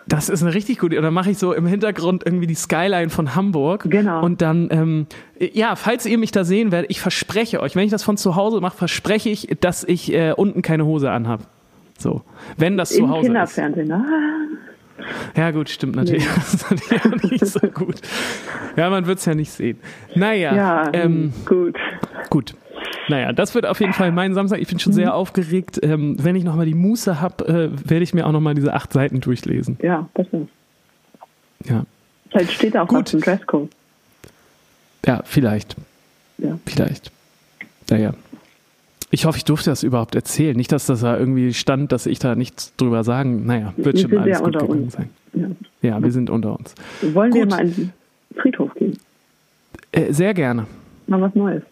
Das ist eine richtig gute. Oder mache ich so im Hintergrund irgendwie die Skyline von Hamburg. Genau. Und dann, ähm, ja, falls ihr mich da sehen werdet, ich verspreche euch, wenn ich das von zu Hause mache, verspreche ich, dass ich äh, unten keine Hose anhab. So, wenn das zu Im Hause ist. Kinderfernsehen. Ah, Ja, gut, stimmt natürlich. <laughs> Das ist natürlich auch nicht so gut. Ja, man wird es ja nicht sehen. Naja, ja, ähm, gut. gut. Naja, das wird auf jeden Fall mein Samstag. Ich bin schon Mhm. sehr aufgeregt. Ähm, wenn ich nochmal die Muße habe, äh, werde ich mir auch nochmal diese acht Seiten durchlesen. Ja, besser. Ja, Vielleicht steht da auch Gut. was im Dresscode. ja vielleicht. Ja. Vielleicht. Naja. Ich hoffe, ich durfte das überhaupt erzählen. Nicht, dass das da irgendwie stand, dass ich da nichts drüber sagen. Naja, wird Wir schon alles ja gut gegangen uns. sein. Ja. Ja, wir sind unter uns. Wollen wir Gut. mal in den Friedhof gehen? Äh, sehr gerne. Mal was Neues.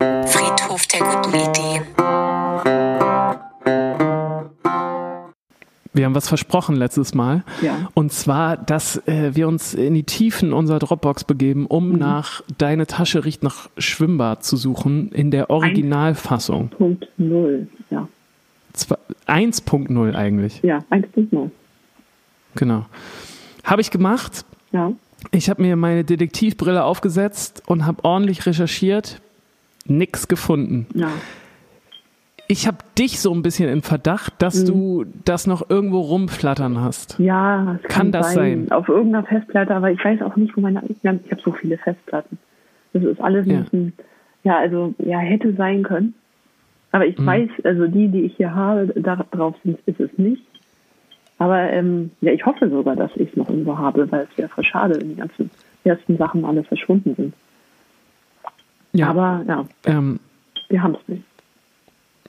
Friedhof der guten Ideen. Wir haben was versprochen letztes Mal. Ja. Und zwar, dass äh, wir uns in die Tiefen unserer Dropbox begeben, um Mhm. nach Deine Tasche riecht nach Schwimmbad zu suchen in der Originalfassung. Punkt null. Ja. Zwar- 1.0 eigentlich. Ja, 1.0. Genau. Habe ich gemacht. Ja. Ich habe mir meine Detektivbrille aufgesetzt und habe ordentlich recherchiert. Nix gefunden. Ja. Ich habe dich so ein bisschen im Verdacht, dass Mhm. du das noch irgendwo rumflattern hast. Ja, es Kann das sein? Auf irgendeiner Festplatte, aber ich weiß auch nicht, wo meine. Ich habe so viele Festplatten. Das ist alles Ja. ein bisschen. Ja, also, ja, hätte sein können. Aber ich Mhm. weiß, also die, die ich hier habe, da drauf sind, ist es nicht. Aber ähm, ja, ich hoffe sogar, dass ich es noch irgendwo habe, weil es wäre voll schade, wenn die ganzen ersten Sachen alle verschwunden sind. Ja, Aber ja, ähm, wir haben es nicht.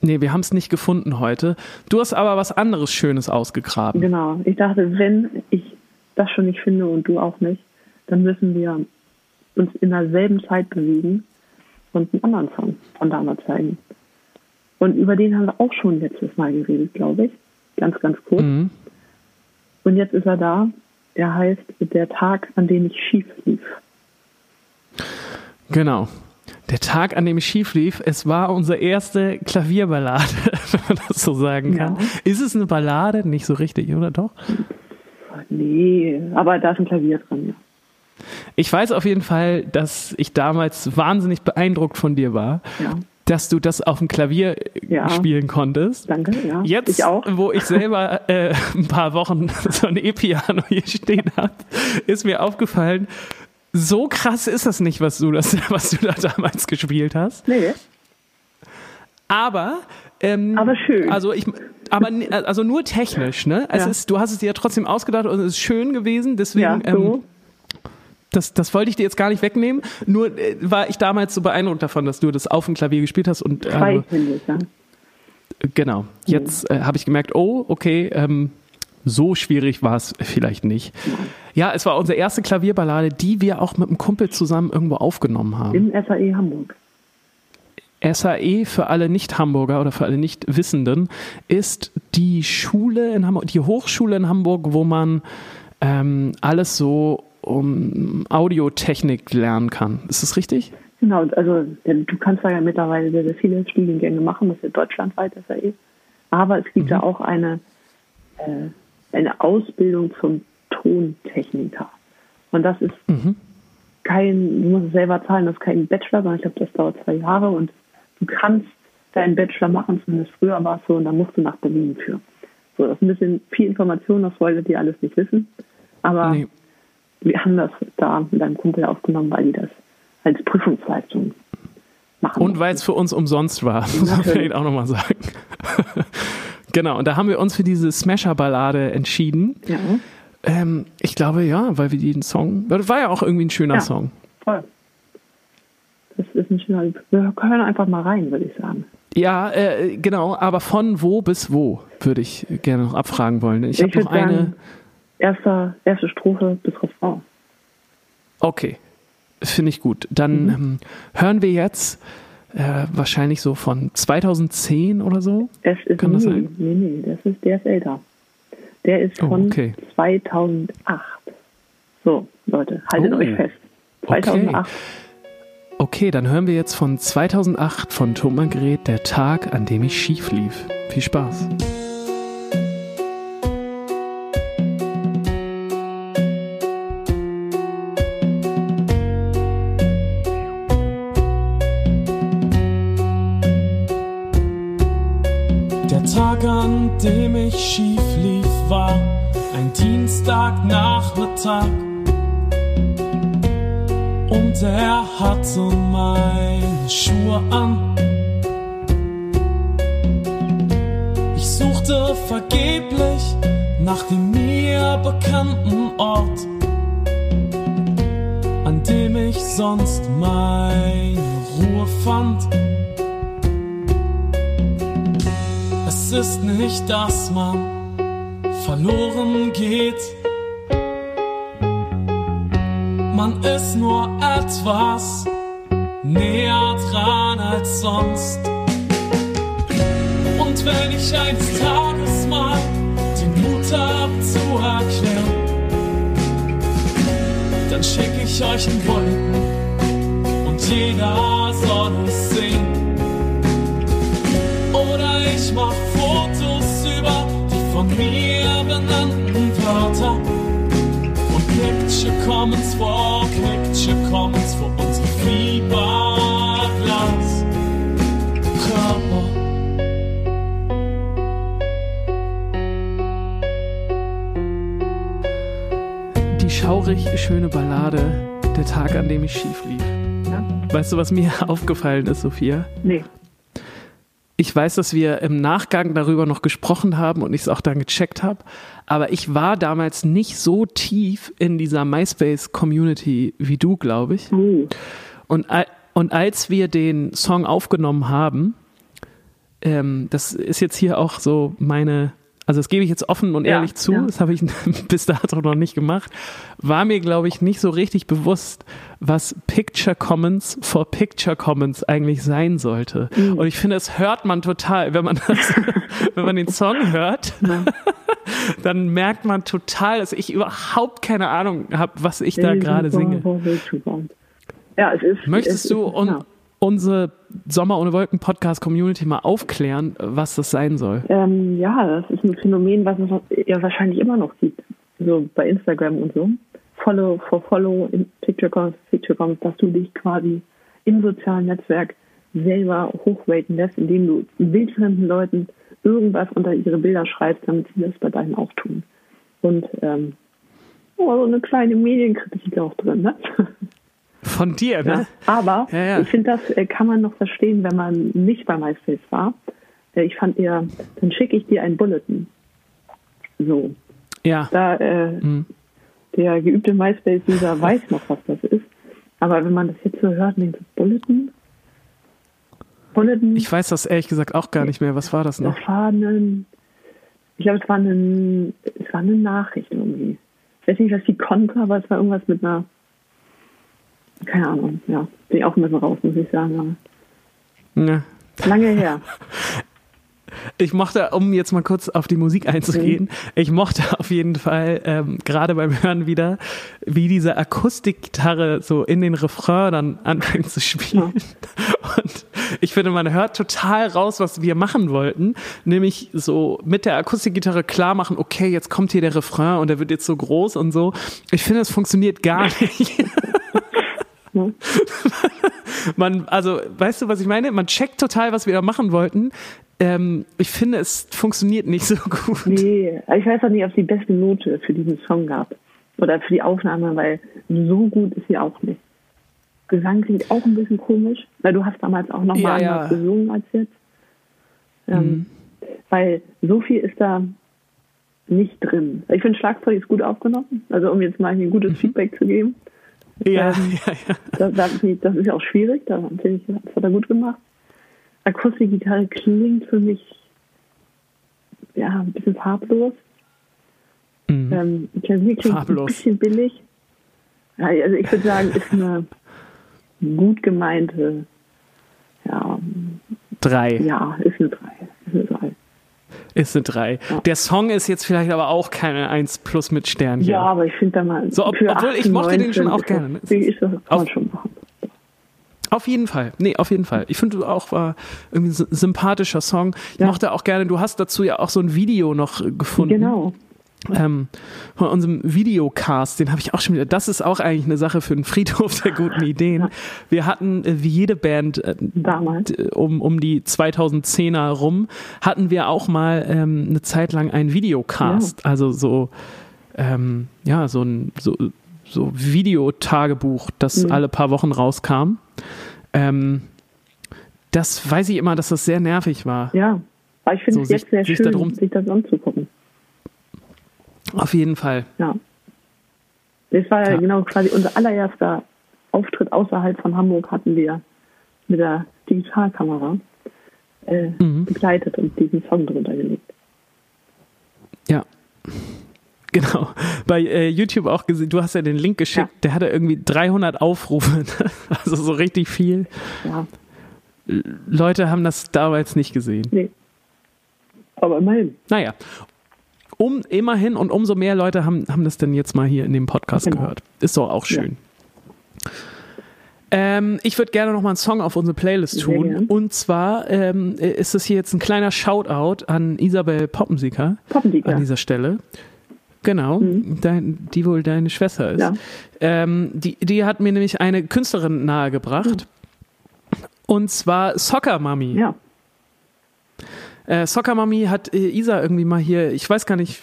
nee, wir haben es nicht gefunden heute. Du hast aber was anderes Schönes ausgegraben. Genau. Ich dachte, wenn ich das schon nicht finde und du auch nicht, dann müssen wir uns in derselben Zeit bewegen und einen anderen Song von damals zeigen. Und über den haben wir auch schon letztes Mal geredet, glaube ich. Ganz, ganz kurz. Mhm. Und jetzt ist er da. Er heißt Der Tag, an dem ich schief lief. Genau. Der Tag, an dem ich schief lief, es war unsere erste Klavierballade, <laughs> wenn man das so sagen kann. Ja. Ist es eine Ballade? Nicht so richtig, oder doch? Nee, aber da ist ein Klavier dran, ja. Ich weiß auf jeden Fall, dass ich damals wahnsinnig beeindruckt von dir war, Ja, dass du das auf dem Klavier äh, Ja. spielen konntest. danke, ja. Jetzt, Ich wo ich selber äh, ein paar Wochen <laughs> so ein E-Piano hier stehen habe, ist mir aufgefallen, so krass ist das nicht, was du, das, <laughs> was du da damals gespielt hast. Nee, Aber Ähm, Aber schön. Also ich, aber also nur technisch, ne? Es Ja. ist, du hast es dir ja trotzdem ausgedacht und es ist schön gewesen. Deswegen, ja, ähm, so. das, das wollte ich dir jetzt gar nicht wegnehmen. Nur äh, war ich damals so beeindruckt davon, dass du das auf dem Klavier gespielt hast und Zwei äh, Hände, ja. genau. Jetzt äh, habe ich gemerkt, oh, okay, ähm, so schwierig war es vielleicht nicht. Ja, es war unsere erste Klavierballade, die wir auch mit einem Kumpel zusammen irgendwo aufgenommen haben. Im SAE Hamburg. SAE für alle Nicht-Hamburger oder für alle Nicht-Wissenden ist die Schule in Hamburg, die Hochschule in Hamburg, wo man ähm, alles so um Audiotechnik lernen kann. Ist das richtig? Genau, also du kannst da ja mittlerweile sehr, sehr viele Studiengänge machen, das ist ja deutschlandweit SAE. Aber es gibt ja auch eine, äh, eine Ausbildung zum Tontechniker. Und das ist kein, du musst es selber zahlen, das ist kein Bachelor, sondern ich glaube, das dauert zwei Jahre und du kannst deinen Bachelor machen, zumindest früher war es so, und dann musst du nach Berlin für. So, das ist ein bisschen viel Information, das wolltet ihr alles nicht wissen. Aber Nee. wir haben das da mit einem Kumpel aufgenommen, weil die das als Prüfungsleistung machen. Und weil es für uns umsonst war, <laughs> muss man Natürlich. vielleicht auch nochmal sagen. <laughs> genau, und da haben wir uns für diese Smasher-Ballade entschieden. ja, Ähm, ich glaube, ja, weil wir den Song, das war ja auch irgendwie ein schöner Ja. Song. voll. Das ist ein schöner, wir hören einfach mal rein, würde ich sagen. Ja, äh, genau, aber von wo bis wo würde ich gerne noch abfragen wollen. Ich, Ich habe noch sagen, eine. Erster, erste Strophe bis Refrain. Okay, finde ich gut. Dann Mhm. ähm, hören wir jetzt äh, wahrscheinlich so von 2010 oder so. Es ist Kann nee, das sein? nee, nee, das ist, der ist älter. Der ist Oh, von okay. 2008. So, Leute, haltet Oh, euch fest. okay. 2008. Okay, dann hören wir jetzt von 2008 von Thomas Gret, der Tag, an dem ich schief lief. Viel Spaß. Der Tag, an dem ich schief Dienstagnachmittag. Und er hatte meine Schuhe an. Ich suchte vergeblich nach dem mir bekannten Ort, an dem ich sonst meine Ruhe fand. Es ist nicht, dass man verloren geht. Ist nur etwas näher dran als sonst. Und wenn ich eines Tages mal den Mut hab zu erklären, dann schick ich euch in Wolken und jeder soll es sehen. Oder ich mach Fotos über die von mir benannten Wörter. Und Picture Commons vor Commons vor unsere Fiberglas. Körper. Die schaurig schöne Ballade, der Tag, an dem ich schief lief. Ja? Weißt du, was mir <laughs> aufgefallen ist, Sophia? Nee. Ich weiß, dass wir im Nachgang darüber noch gesprochen haben und ich es auch dann gecheckt habe, aber ich war damals nicht so tief in dieser MySpace-Community wie du, glaube ich. Uh, Und, al- und als wir den Song aufgenommen haben, ähm, das ist jetzt hier auch so meine, also das gebe ich jetzt offen und Ja, ehrlich zu, ja. das habe ich <laughs> bis dato noch nicht gemacht, war mir, glaube ich, nicht so richtig bewusst, was Picture Commons for Picture Commons eigentlich sein sollte. Mhm. Und ich finde, das hört man total, wenn man das, <laughs> wenn man den Song hört, <laughs> dann merkt man total, dass ich überhaupt keine Ahnung habe, was ich da gerade singe. Ja, es ist. Möchtest es du ist, un ja. Unsere Sommer ohne Wolken Podcast Community mal aufklären, was das sein soll? Ähm, ja, das ist ein Phänomen, was es ja wahrscheinlich immer noch gibt. So bei Instagram und so. Follow for Follow in Picture Commons, dass du dich quasi im sozialen Netzwerk selber hochraten lässt, indem du wildfremden Leuten irgendwas unter ihre Bilder schreibst, damit sie das bei deinen auch tun. Und ähm, oh, so eine kleine Medienkritik auch drin, ne? <laughs> Von dir, ne? Ja. Aber Ja, ja. ich finde, das äh, kann man noch verstehen, wenn man nicht bei MySpace war. äh, ich fand eher, dann schicke ich dir ein Bulletin. So. Ja. Da, äh, Mhm. der geübte MySpace-User weiß noch, was das ist. Aber wenn man das jetzt so hört, denkt Bulletin? Bulletin? Ich weiß das ehrlich gesagt auch gar nicht mehr. Was war das noch? Das war ein, ich glaube, es war, ein, es war eine Nachricht irgendwie. Ich weiß nicht, was die konnte, aber es war irgendwas mit einer, keine Ahnung, ja. Bin ich auch ein bisschen raus, muss ich sagen. Ja. Lange her. <laughs> Ich mochte, um jetzt mal kurz auf die Musik einzugehen, ich mochte auf jeden Fall ähm, gerade beim Hören wieder, wie diese Akustikgitarre so in den Refrain dann anfängt zu spielen. <laughs> Und ich finde, man hört total raus, was wir machen wollten, nämlich so mit der Akustikgitarre klar machen, okay, jetzt kommt hier der Refrain und der wird jetzt so groß und so. Ich finde, es funktioniert gar <laughs> nicht. Ja. <laughs> Man, also, weißt du, was ich meine? Man checkt total, was wir da machen wollten. Ähm, ich finde, es funktioniert nicht so gut. Nee, ich weiß auch nicht, ob es die beste Note für diesen Song gab. Oder für die Aufnahme, weil so gut ist sie auch nicht. Gesang klingt auch ein bisschen komisch, weil du hast damals auch nochmal Ja, anders ja. gesungen als jetzt. Ähm, Weil so viel ist da nicht drin. Ich finde, Schlagzeug ist gut aufgenommen. Also um jetzt mal hier ein gutes Feedback zu geben. Ja, Ähm, ja, ja. Das, das, das ist ja auch schwierig, da finde ich, das hat er gut gemacht. Akustikgitarre klingt für mich ja ein bisschen farblos. Mhm. Ähm, Klavier klingt Farblos. ein bisschen billig. Ja, also ich würde sagen, ist eine gut gemeinte, ja, Drei. ja, ist eine 3. Ist eine 3. Ist eine drei. Ja. Der Song ist jetzt vielleicht aber auch keine 1 plus mit Sternchen. Ja, aber ich finde da mal. So, ob- obwohl ich 18, mochte den schon 19 auch gerne, ne? Das, ist das, kann man schon machen. Auf jeden Fall. Nee, auf jeden Fall. Ich finde auch war irgendwie ein sy- sympathischer Song. Ich Ja. mochte auch gerne, du hast dazu ja auch so ein Video noch gefunden. Genau. Ähm, von unserem Videocast, den habe ich auch schon wieder. Das ist auch eigentlich eine Sache für einen Friedhof der guten <laughs> Ideen. Wir hatten, äh, wie jede Band, äh, Damals. um, um die 2010er rum, hatten wir auch mal ähm, eine Zeit lang einen Videocast. Also so, ähm, ja, so ein so, so Videotagebuch, das Mhm. alle paar Wochen rauskam. Ähm, das weiß ich immer, dass das sehr nervig war. Ja. Aber ich finde So, es sich- jetzt sehr sich schön, darum- sich das anzugucken. Auf jeden Fall. Ja. Das war ja, genau quasi unser allererster Auftritt außerhalb von Hamburg hatten wir mit der Digitalkamera äh, Mhm. begleitet und diesen Song drunter gelegt. Ja. <laughs> Genau. Bei äh, YouTube auch gesehen, du hast ja den Link geschickt, Ja. der hatte irgendwie 300 Aufrufe. <laughs> Also so richtig viel. Ja, Leute haben das damals nicht gesehen. nee. Aber immerhin. Naja. Um, immerhin und umso mehr Leute haben, haben das denn jetzt mal hier in dem Podcast Genau. gehört. Ist doch auch schön. Ähm, ich würde gerne noch mal einen Song auf unsere Playlist tun. Und zwar ähm, ist es hier jetzt ein kleiner Shoutout an Isabel Poppensicker Poppenliga. an dieser Stelle. Genau, dein, die wohl deine Schwester ist. Ja. Ähm, die, die hat mir nämlich eine Künstlerin nahegebracht. Und zwar Soccer Mami. Ja, Äh, Soccer Mami hat äh, Isa irgendwie mal hier, ich weiß gar nicht,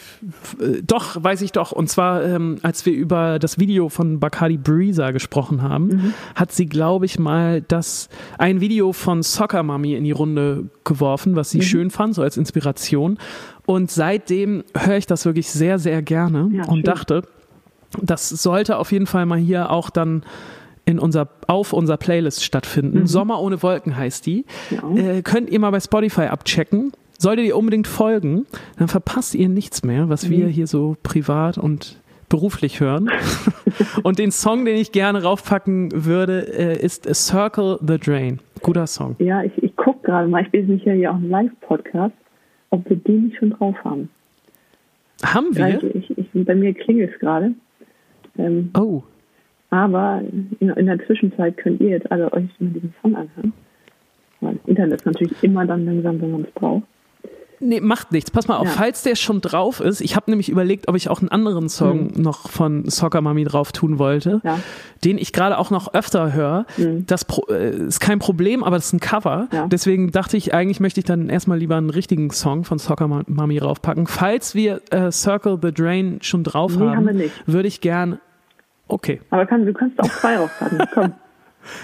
äh, doch, weiß ich doch. Und zwar, ähm, als wir über das Video von Bacardi Breezer gesprochen haben, hat sie, glaube ich, mal das ein Video von Soccer Mami in die Runde geworfen, was sie schön fand, so als Inspiration. Und seitdem höre ich das wirklich sehr, sehr gerne Ja, und schön. dachte, das sollte auf jeden Fall mal hier auch dann in unser, auf unserer Playlist stattfinden. Sommer ohne Wolken heißt die. Mhm. Ja. Äh, könnt ihr mal bei Spotify abchecken. Solltet ihr unbedingt folgen, dann verpasst ihr nichts mehr, was wir Mhm. hier so privat und beruflich hören. <laughs> und den Song, den ich gerne raufpacken würde, äh, ist A Circle the Drain. Guter Song. ja ich, ich gucke gerade mal, ich bin sicher ja auch ein Live-Podcast, ob wir den nicht schon drauf haben. Haben wir? Ich, ich, bei mir klingelt es gerade. Ähm, Oh, aber in, der Zwischenzeit könnt ihr jetzt alle euch mal diesen Song anhören. Weil das Internet ist natürlich immer dann langsam, wenn man es braucht. Nee, macht nichts. Pass mal auf, Ja. falls der schon drauf ist. Ich habe nämlich überlegt, ob ich auch einen anderen Song noch von Soccer Mami drauf tun wollte, Mhm. Ja. den ich gerade auch noch öfter höre. Mhm. Das äh, ist kein Problem, aber das ist ein Cover. Ja. Deswegen dachte ich, eigentlich möchte ich dann erstmal lieber einen richtigen Song von Soccer Ma- Mami raufpacken. Falls wir äh, Circle the Drain schon drauf Nee, haben, haben würde ich gern. Okay. Aber kann, du kannst auch zwei raufpacken. Komm. <laughs>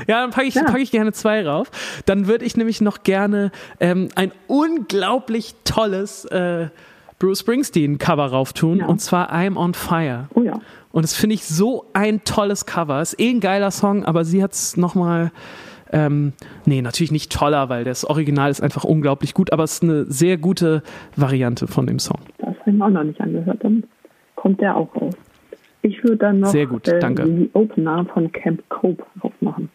Ja, dann packe ich, Ja. pack ich gerne zwei rauf. Dann würde ich nämlich noch gerne ähm, ein unglaublich tolles äh, Bruce Springsteen-Cover rauftun. Ja. Und zwar I'm on Fire. Oh ja. Und das finde ich so ein tolles Cover. Ist eh ein geiler Song, aber sie hat es nochmal. Ähm, nee, natürlich nicht toller, weil das Original ist einfach unglaublich gut, aber es ist eine sehr gute Variante von dem Song. Das habe ich mir auch noch nicht angehört. Dann kommt der auch raus. Ich würde dann noch Sehr gut, äh, danke. die Opener von Camp Cope aufmachen.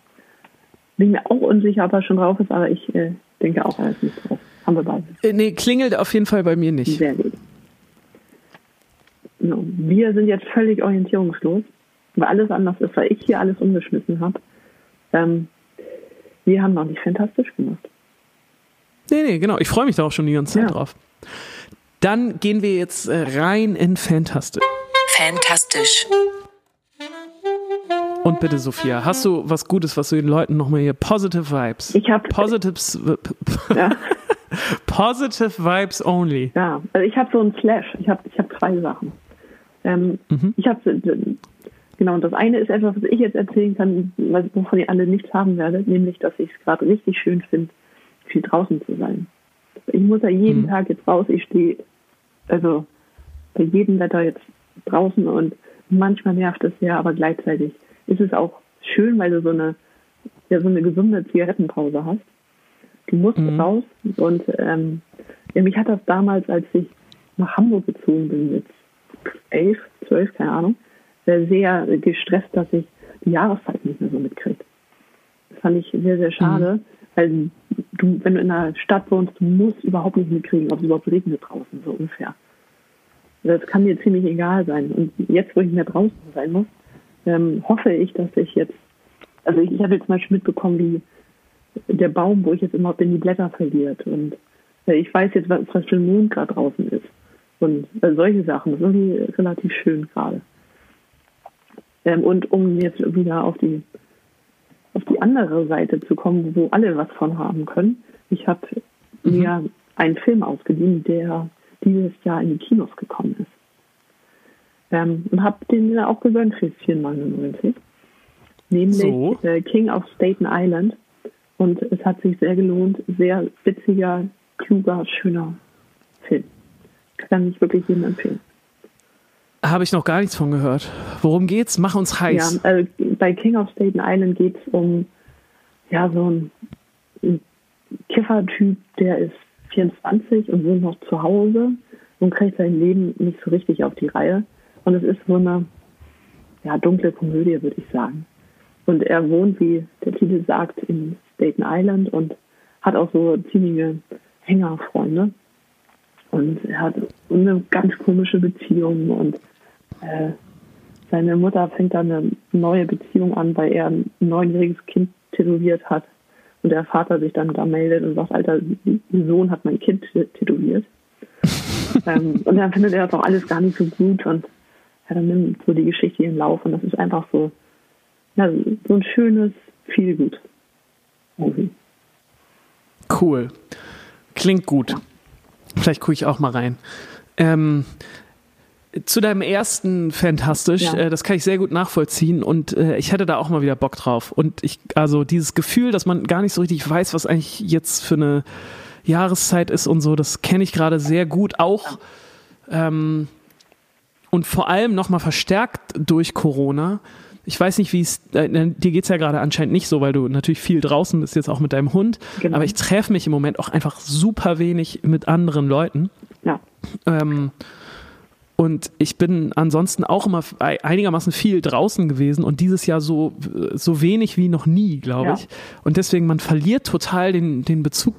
Bin mir auch unsicher, ob er schon drauf ist, aber ich äh, denke auch, er ist nicht drauf. Haben wir beide. Äh, nee, klingelt auf jeden Fall bei mir nicht. Sehr gut. So, wir sind jetzt völlig orientierungslos, weil alles anders ist, weil ich hier alles umgeschmissen habe. Ähm, wir haben noch nicht fantastisch gemacht. Nee, nee, genau. Ich freue mich da auch schon die ganze Zeit Ja. drauf. Dann gehen wir jetzt äh, rein in Fantastic. Fantastisch. Und bitte, Sophia, hast du was Gutes, was du den Leuten nochmal hier Positive Vibes? Ich habe Positives, ja, <laughs> positive Vibes only. ja, also ich habe so einen Slash. Ich habe ich hab zwei Sachen. Ähm, Ich habe genau. Und das eine ist etwas, was ich jetzt erzählen kann, was- wovon ihr alle nichts haben werdet, nämlich, dass ich es gerade richtig schön finde, viel draußen zu sein. Ich muss ja jeden Tag jetzt raus. Ich stehe also bei jedem Wetter jetzt draußen und manchmal nervt es ja, aber gleichzeitig ist es auch schön, weil du so eine, ja, so eine gesunde Zigarettenpause hast. Du musst raus und ähm, ja, mich hat das damals, als ich nach Hamburg gezogen bin, mit elf, zwölf, keine Ahnung, äh, sehr gestresst, dass ich die Jahreszeit nicht mehr so mitkriege. Das fand ich sehr, sehr schade, weil du, wenn du in einer Stadt wohnst, du musst überhaupt nicht mitkriegen, ob es überhaupt regnet draußen, so ungefähr. Das kann mir ziemlich egal sein. Und jetzt, wo ich mehr draußen sein muss, ähm, hoffe ich, dass ich jetzt, also ich, ich habe jetzt zum Beispiel mitbekommen, wie der Baum, wo ich jetzt immer bin, die Blätter verliert. Und äh, ich weiß jetzt, was, was für ein Mond gerade draußen ist. Und äh, solche Sachen, das ist irgendwie relativ schön gerade. Ähm, und um jetzt wieder auf die auf die andere Seite zu kommen, wo alle was von haben können. Ich habe mir einen Film ausgeliehen, der dieses Jahr in die Kinos gekommen ist. Ähm, und habe den auch gegönnt für 4,99. Nämlich So. äh, King of Staten Island. Und es hat sich sehr gelohnt. Sehr witziger, kluger, schöner Film. Kann ich wirklich jedem empfehlen. Habe ich noch gar nichts von gehört. Worum geht's? Mach uns Ja, heiß. also bei King of Staten Island geht es um ja, so einen Kiffertyp, der ist 24 und wohnt noch zu Hause und kriegt sein Leben nicht so richtig auf die Reihe. Und es ist so eine ja, dunkle Komödie, würde ich sagen. Und er wohnt, wie der Titel sagt, in Staten Island und hat auch so ziemliche Hängerfreunde. Und er hat eine ganz komische Beziehung und äh, seine Mutter fängt dann eine neue Beziehung an, weil er ein neunjähriges Kind tätowiert hat. Und der Vater sich dann da meldet und sagt, Alter, Sohn hat mein Kind tätowiert. <laughs> ähm, und dann findet er das auch alles gar nicht so gut und ja, dann nimmt so die Geschichte ihren Lauf und das ist einfach so, ja, so ein schönes, viel gut. Movie. Cool. Klingt gut. Vielleicht gucke ich auch mal rein. Ähm, zu deinem ersten Fantastisch, Ja. äh, das kann ich sehr gut nachvollziehen und äh, ich hätte da auch mal wieder Bock drauf. Und ich, also dieses Gefühl, dass man gar nicht so richtig weiß, was eigentlich jetzt für eine Jahreszeit ist und so, das kenne ich gerade sehr gut. Auch ähm, und vor allem nochmal verstärkt durch Corona. Ich weiß nicht, wie es, äh, dir geht's ja gerade anscheinend nicht so, weil du natürlich viel draußen bist, jetzt auch mit deinem Hund. Genau. Aber ich treffe mich im Moment auch einfach super wenig mit anderen Leuten. Ja, Ähm, und ich bin ansonsten auch immer einigermaßen viel draußen gewesen und dieses Jahr so, so wenig wie noch nie, glaube Ja. ich. Und deswegen, man verliert total den, den Bezug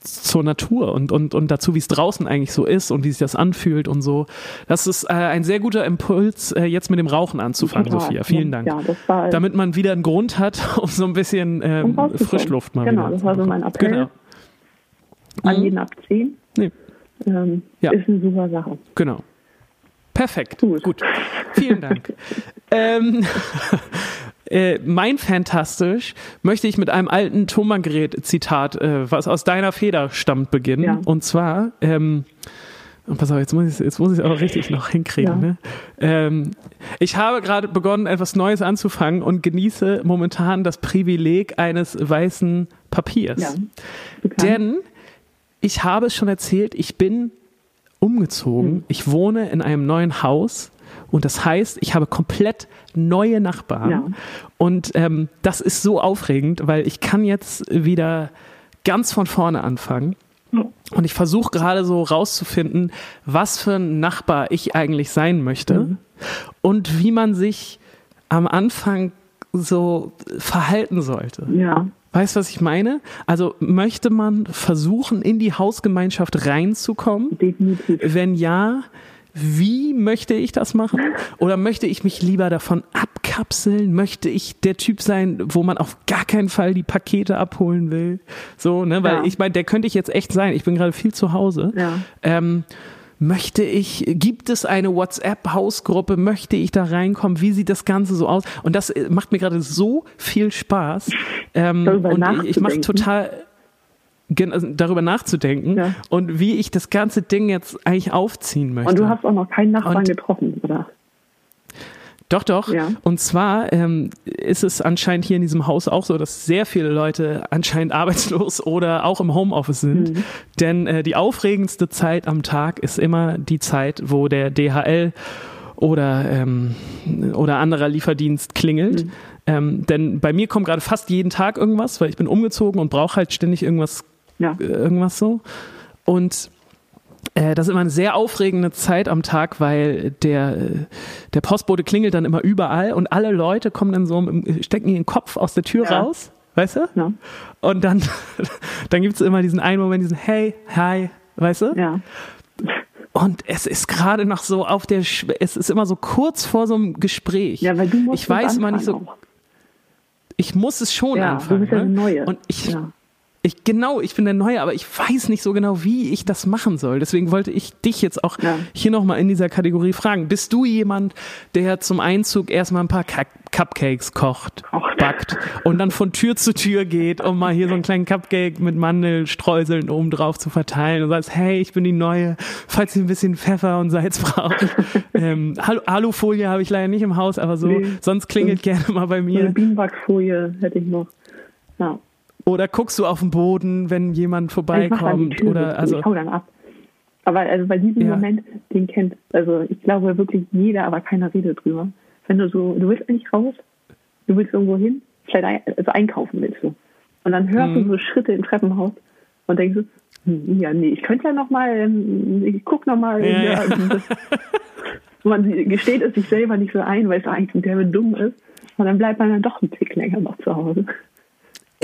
zur Natur und, und, und dazu, wie es draußen eigentlich so ist und wie sich das anfühlt und so. Das ist äh, ein sehr guter Impuls, äh, jetzt mit dem Rauchen anzufangen, total. Sophia. Vielen Dank. Ja, war Damit man wieder einen Grund hat, <laughs> um so ein bisschen ähm. Frischluft mal Genau, wieder das war so mein. Appell. Genau. an Mhm. jeden ab 10. Nee, Ähm, Ja. Ist eine super Sache. genau. Perfekt. Gut. Gut. Vielen Dank. <laughs> ähm, <laughs> äh, mein Fantastisch möchte ich mit einem alten Thomann-Gerät-Zitat, äh, was aus deiner Feder stammt, beginnen. Ja. Und zwar, ähm, Und pass auf, jetzt muss ich jetzt muss ich es auch richtig noch hinkriegen. Ja. Ne? Ähm, ich habe gerade begonnen, etwas Neues anzufangen und genieße momentan das Privileg eines weißen Papiers. Ja. Denn ich habe es schon erzählt, ich bin umgezogen. Hm. Ich wohne in einem neuen Haus. Und das heißt, ich habe komplett neue Nachbarn. Ja. Und ähm, das ist so aufregend, weil ich kann jetzt wieder ganz von vorne anfangen. Und ich versuche gerade so rauszufinden, was für ein Nachbar ich eigentlich sein möchte Mhm. und wie man sich am Anfang so verhalten sollte. ja. Weißt du, was ich meine? Also möchte man versuchen, in die Hausgemeinschaft reinzukommen? Definitiv. Wenn ja, wie möchte ich das machen? Oder möchte ich mich lieber davon abkapseln? Möchte ich der Typ sein, wo man auf gar keinen Fall die Pakete abholen will? So, ne? Weil Ja. ich meine, der könnte ich jetzt echt sein. Ich bin gerade viel zu Hause. Ja. Ähm, möchte ich, gibt es eine WhatsApp-Hausgruppe? Möchte ich da reinkommen? Wie sieht das Ganze so aus? Und das äh, macht mir gerade so viel Spaß. Ähm, und ich, ich mache total also darüber nachzudenken Ja. und wie ich das ganze Ding jetzt eigentlich aufziehen möchte. Und du hast auch noch keinen Nachbarn Und- getroffen, oder? Doch, doch. Ja. Und zwar ähm, ist es anscheinend hier in diesem Haus auch so, dass sehr viele Leute anscheinend <laughs> arbeitslos oder auch im Homeoffice sind. Mhm. Denn äh, die aufregendste Zeit am Tag ist immer die Zeit, wo der DHL oder, ähm, oder anderer Lieferdienst klingelt. Mhm. Ähm, denn bei mir kommt gerade fast jeden Tag irgendwas, weil ich bin umgezogen und brauche halt ständig irgendwas Ja. äh, irgendwas so. Und das ist immer eine sehr aufregende Zeit am Tag, weil der, äh, der Postbote klingelt dann immer überall und alle Leute kommen dann so, stecken ihren Kopf aus der Tür Ja. raus, weißt du? Ja. Und dann, <laughs> dann gibt es immer diesen einen Moment, diesen Hey, hi, weißt du? Ja. Und es ist gerade noch so auf der, Schw- es ist immer so kurz vor so einem Gespräch. Ja, weil du musst ich weiß immer nicht so, auch. ich muss es schon Ja, anfangen. du bist ja ne? Neue. Und ich, Ja. Ich, genau, ich bin der Neue, aber ich weiß nicht so genau, wie ich das machen soll. Deswegen wollte ich dich jetzt auch Ja. hier nochmal in dieser Kategorie fragen. Bist du jemand, der zum Einzug erstmal ein paar Cu- Cupcakes kocht, Kocht. backt und dann von Tür zu Tür geht, um mal hier so einen kleinen Cupcake mit Mandelstreuseln oben drauf zu verteilen und sagst, hey, ich bin die Neue, falls ihr ein bisschen Pfeffer und Salz <laughs> braucht. ähm, Alu- Alufolie habe ich leider nicht im Haus, aber so, Nee. sonst klingelt gerne mal bei So eine mir. Bienenwachsfolie hätte ich noch. Ja. Oder guckst du auf den Boden, wenn jemand vorbeikommt? Tür Oder also ich hau dann ab. Aber also bei diesem Ja. Moment, den kennt, also ich glaube wirklich jeder, aber keiner redet drüber. Wenn du so, du willst eigentlich raus, du willst irgendwo hin, vielleicht ein, also einkaufen willst du. Und dann hörst Mhm. du so Schritte im Treppenhaus und denkst du, hm, ja, nee, ich könnte ja noch mal, ähm, ich guck noch mal. Ja, ja. <laughs> Man gesteht es sich selber nicht so ein, weil es eigentlich der dumm ist. Und dann bleibt man dann doch einen Tick länger noch zu Hause.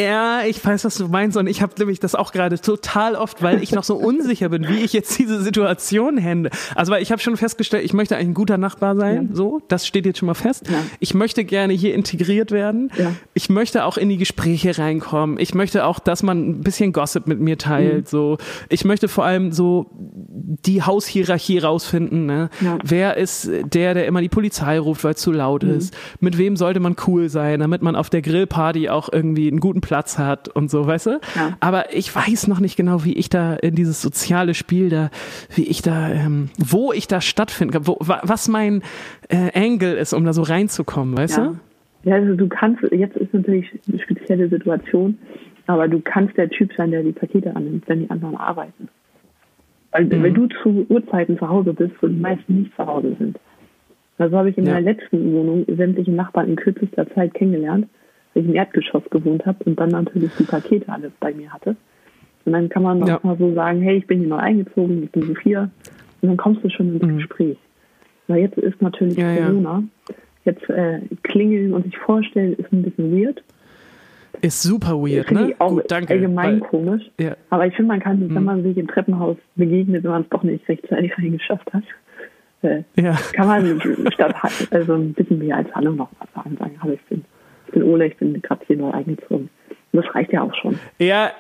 Ja, ich weiß, was du meinst und ich habe nämlich das auch gerade total oft, weil ich noch so unsicher bin, wie ich jetzt diese Situation hände. Also weil ich habe schon festgestellt, ich möchte eigentlich ein guter Nachbar sein, Ja. so, das steht jetzt schon mal fest. Ja. Ich möchte gerne hier integriert werden. Ja. Ich möchte auch in die Gespräche reinkommen. Ich möchte auch, dass man ein bisschen Gossip mit mir teilt, Mhm. so. Ich möchte vor allem so die Haushierarchie rausfinden, ne? Wer ist der, der immer die Polizei ruft, weil es zu laut Mhm. ist? Mit wem sollte man cool sein, damit man auf der Grillparty auch irgendwie einen guten Platz hat und so, weißt du? Ja. Aber ich weiß noch nicht genau, wie ich da in dieses soziale Spiel da, wie ich da, ähm, wo ich da stattfinden kann, wo, wa- was mein äh, Angle ist, um da so reinzukommen, weißt Ja. du? Ja, also du kannst, jetzt ist natürlich eine spezielle Situation, aber du kannst der Typ sein, der die Pakete annimmt, wenn die anderen arbeiten. Weil Mhm. wenn du zu Uhrzeiten zu Hause bist, wo die meisten nicht zu Hause sind. Also habe ich in Ja. meiner letzten Wohnung sämtliche Nachbarn in kürzester Zeit kennengelernt, ich im Erdgeschoss gewohnt habe und dann natürlich die Pakete alles bei mir hatte. Und dann kann man auch Ja. mal so sagen, hey, ich bin hier neu eingezogen, ich bin Sophia. Und dann kommst du schon ins Mhm. Gespräch. Weil jetzt ist natürlich Ja, ja. Corona. Jetzt äh, klingeln und sich vorstellen ist ein bisschen weird. Ist super weird, Finde ne? ich auch Gut, danke. allgemein weil- komisch. Ja. Aber ich finde, man kann, Mhm. wenn man sich im Treppenhaus begegnet, wenn man es doch nicht rechtzeitig <laughs> reingeschafft hat, äh, Ja. kann man statt also ein bisschen mehr als Hallo noch mal sagen. sagen Hallo, ich bin, ich bin Ole, ich bin gerade hier neu eingezogen. Und das reicht ja auch schon. Ja,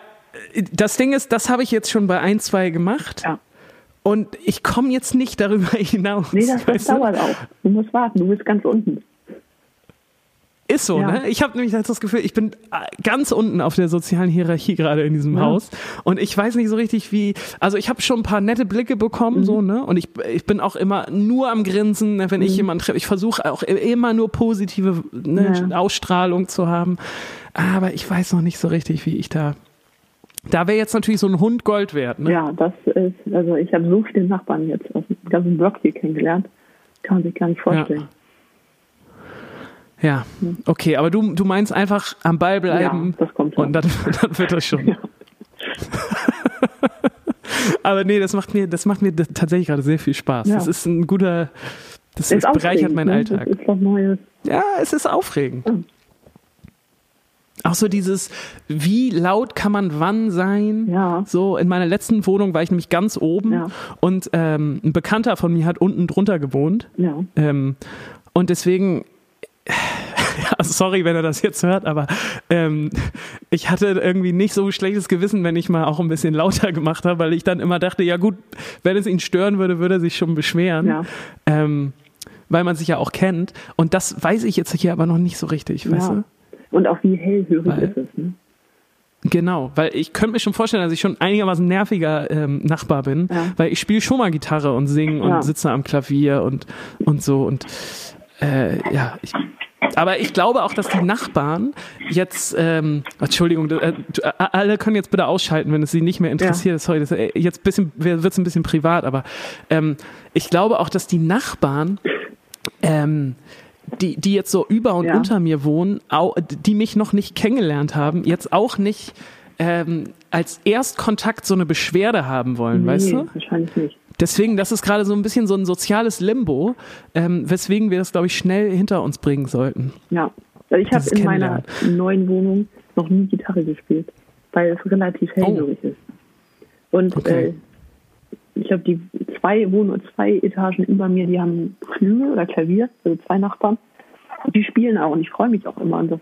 das Ding ist, das habe ich jetzt schon bei ein, zwei gemacht. Ja. Und ich komme jetzt nicht darüber <laughs> hinaus. Nee, das, das dauert auch. Du musst warten, du bist ganz unten. Ist so, Ja. ne? Ich habe nämlich das Gefühl, ich bin äh, ganz unten auf der sozialen Hierarchie gerade in diesem Ja. Haus und ich weiß nicht so richtig wie, also ich habe schon ein paar nette Blicke bekommen, Mhm. so, ne? Und ich, ich bin auch immer nur am Grinsen, ne, wenn ich jemanden treffe. Ich versuche auch immer nur positive ne, Ja. Ausstrahlung zu haben, aber ich weiß noch nicht so richtig, wie ich da. Da wäre jetzt natürlich so ein Hund Gold wert, ne? Ja, das ist, also ich habe so viele Nachbarn jetzt aus dem ganzen Block hier kennengelernt. Kann man sich gar nicht vorstellen. Ja, okay, aber du, du meinst einfach am Ball bleiben Ja, das kommt schon. und dann, <laughs> dann wird das schon. <laughs> aber nee, das macht mir, das macht mir tatsächlich gerade sehr viel Spaß. Ja. Das ist ein guter, das, Ist bereichert meinen ne? Alltag. Das ist was Neues. Ja, es ist aufregend. Mhm. Auch so dieses, wie laut kann man wann sein? Ja. So, in meiner letzten Wohnung war ich nämlich ganz oben Ja. und ähm, ein Bekannter von mir hat unten drunter gewohnt. Ja. Ähm, und deswegen, <laughs> sorry, wenn er das jetzt hört, aber ähm, ich hatte irgendwie nicht so ein schlechtes Gewissen, wenn ich mal auch ein bisschen lauter gemacht habe, weil ich dann immer dachte, ja gut, wenn es ihn stören würde, würde er sich schon beschweren. Ja. Ähm, weil man sich ja auch kennt. Und das weiß ich jetzt hier aber noch nicht so richtig, weißt ja. du? Und auch wie hellhörig Weil- ist es, ne? Genau, weil ich könnte mir schon vorstellen, dass ich schon einigermaßen nerviger ähm, Nachbar bin, Ja. weil ich spiele schon mal Gitarre und singe und sitze am Klavier und, und so und äh, ja, ich, aber ich glaube auch, dass die Nachbarn jetzt, ähm, Entschuldigung, äh, alle können jetzt bitte ausschalten, wenn es sie nicht mehr interessiert. Sorry, das, äh, jetzt bisschen wird es ein bisschen privat, aber ähm, ich glaube auch, dass die Nachbarn ähm, die, die jetzt so über und Ja. unter mir wohnen, au, die mich noch nicht kennengelernt haben, jetzt auch nicht ähm, als Erstkontakt so eine Beschwerde haben wollen, weißt nee, du? wahrscheinlich nicht. Deswegen, das ist gerade so ein bisschen so ein soziales Limbo, ähm, weswegen wir das, glaube ich, schnell hinter uns bringen sollten. Ja. Also ich habe in meiner neuen Wohnung noch nie Gitarre gespielt, weil es relativ hellhörig ist. Und Oh. Okay. äh, ich habe die zwei Wohn- zwei Etagen über mir, die haben Flügel oder Klavier, also zwei Nachbarn. Und die spielen auch und ich freue mich auch immer. Und das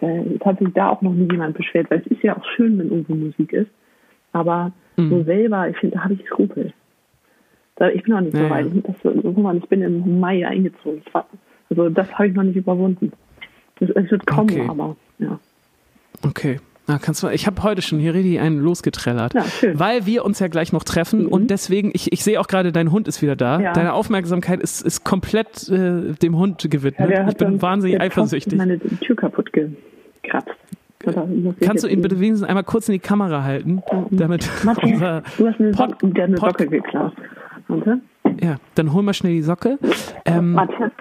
äh, es hat sich da auch noch nie jemand beschwert, weil es ist ja auch schön, wenn irgendwo Musik ist. Aber Mhm. so selber, ich finde, da habe ich Skrupel. Da, ich bin noch nicht so weit. ja. Ich, das, irgendwann, ich bin im Mai eingezogen. Ich also das habe ich noch nicht überwunden. Es, es wird kommen, Okay. aber ja. Okay. Na, kannst du, ich habe heute schon hier richtig einen losgetrellert, Ja, weil wir uns ja gleich noch treffen Mhm. und deswegen, ich, ich sehe auch gerade, dein Hund ist wieder da. Ja. Deine Aufmerksamkeit ist, ist komplett äh, dem Hund gewidmet. Ja, ich bin wahnsinnig der Kopf eifersüchtig. meine Tür kaputt gekratzt. Ich Kannst du ihn bitte wenigstens einmal kurz in die Kamera halten, damit Warte, <laughs> unser du hast Pod- eine Pod- Socke geklaut. Warte. ja, dann hol mal schnell die Socke. Ähm, Warte.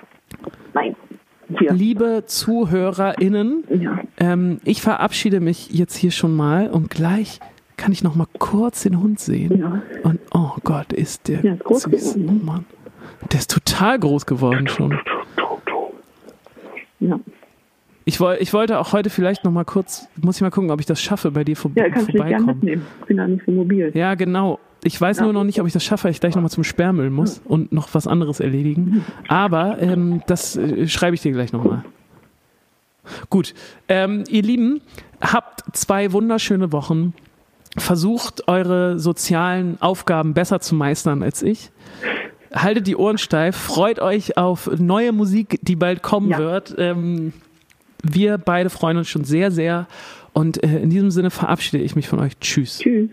Nein. Hier. liebe ZuhörerInnen, Ja. ähm, ich verabschiede mich jetzt hier schon mal und gleich kann ich noch mal kurz den Hund sehen. Ja. Und oh Gott, ist der Ja, ist groß süß. geworden. Oh Mann. Der ist total groß geworden schon. Ja. Ich, woll, ich wollte auch heute vielleicht noch mal kurz, muss ich mal gucken, ob ich das schaffe, bei dir vor, Ja, kannst vorbeikommen. mitnehmen. Ich bin da nicht so mobil. Ja, genau. Ich weiß nur noch nicht, ob ich das schaffe, weil ich gleich nochmal zum Sperrmüll muss und noch was anderes erledigen. Aber ähm, das äh, schreibe ich dir gleich nochmal. Gut, ähm, ihr Lieben, habt zwei wunderschöne Wochen. Versucht eure sozialen Aufgaben besser zu meistern als ich. Haltet die Ohren steif, freut euch auf neue Musik, die bald kommen Ja. wird. Ähm, wir beide freuen uns schon sehr, sehr. Und äh, in diesem Sinne verabschiede ich mich von euch. Tschüss. Tschüss.